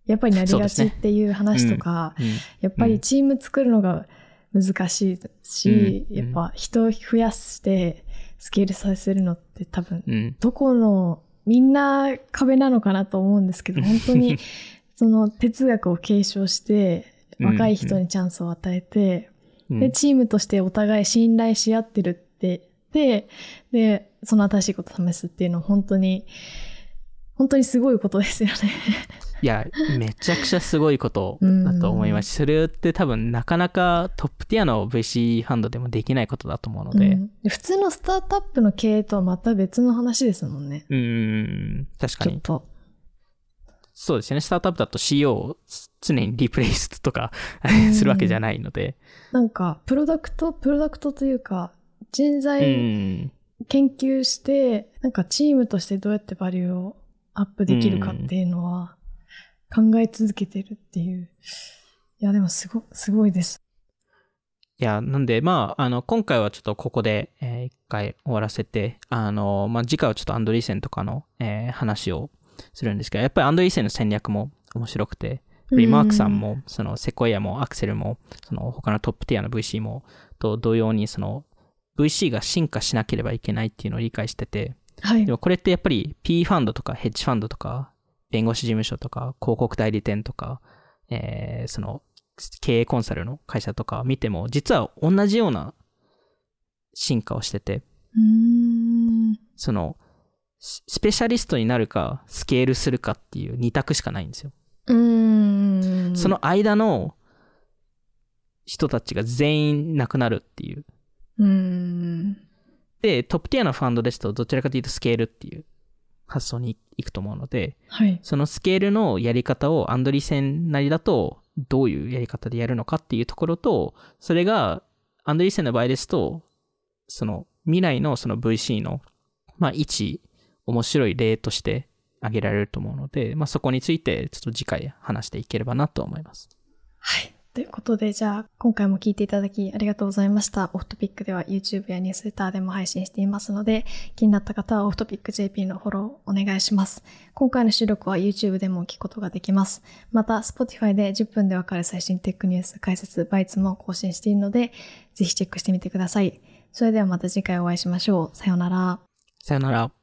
やっぱりなりがちっていう話とか、うん。やっぱりチーム作るのが難しいし、うん。やっぱ人を増やしてスケールさせるのって多分、うん。どこのみんな壁なのかなと思うんですけど、本当に その哲学を継承して、若い人にチャンスを与えて、うんで、チームとしてお互い信頼し合ってるって、で、で、その新しいことを試すっていうのは本当に、本当にすごいことですよね。いや、めちゃくちゃすごいことだと思いますし、それって多分なかなかトップティアの VC ファンドでもできないことだと思うので、うんで普通のスタートアップの経営とはまた別の話ですもんね。うん、ん、確かに。ちょっと。そうですよね。スタートアップだと CEO を常にリプレイスとかうんするわけじゃないので、なんか、プロダクト、プロダクトというか、人う材ん、研究して、なんかチームとしてどうやってバリューをアップできるかっていうのは考え続けてるっていう。いや、でもすご、すごいです。いや、なんで、まあ、あの、今回はちょっとここで、えー一回終わらせて、あの、まあ、次回はちょっとアンドリーセンとかの、えー話をするんですけど、やっぱりアンドリーセンの戦略も面白くて、やっぱりマークさんも、そのセコイアもアクセルも、その他のトップティアの VC も、と同様に、その VC が進化しなければいけないっていうのを理解してて、はいで。もこれってやっぱり P ファンドとかヘッジファンドとか、弁護士事務所とか、広告代理店とか、えーその経営コンサルの会社とか見ても、実は同じような進化をしてて、うーん。その、ススペシャリストになるか、スケールするかっていう二択しかないんですよ。うーん。その間の人たちが全員亡くなるっていう。うーん。で、トップティアのファンドですと、どちらかというとスケールっていう発想に行くと思うので、はい。そのスケールのやり方をアンドリーセンなりだと、どういうやり方でやるのかっていうところと、それが、アンドリーセンの場合ですと、その未来のその VC の、まあ、一面白い例として挙げられると思うので、まあ、そこについてちょっと次回話していければなと思います。はい。ということで、じゃあ、今回も聞いていただきありがとうございました。オフトピックでは YouTube やニュースレターでも配信していますので、気になった方はオフトピック JP のフォローお願いします。今回の収録は YouTube でも聞くことができます。また、Spotify で10分でわかる最新テックニュース解説、バイツも更新しているので、ぜひチェックしてみてください。それではまた次回お会いしましょう。さようなら。さよなら。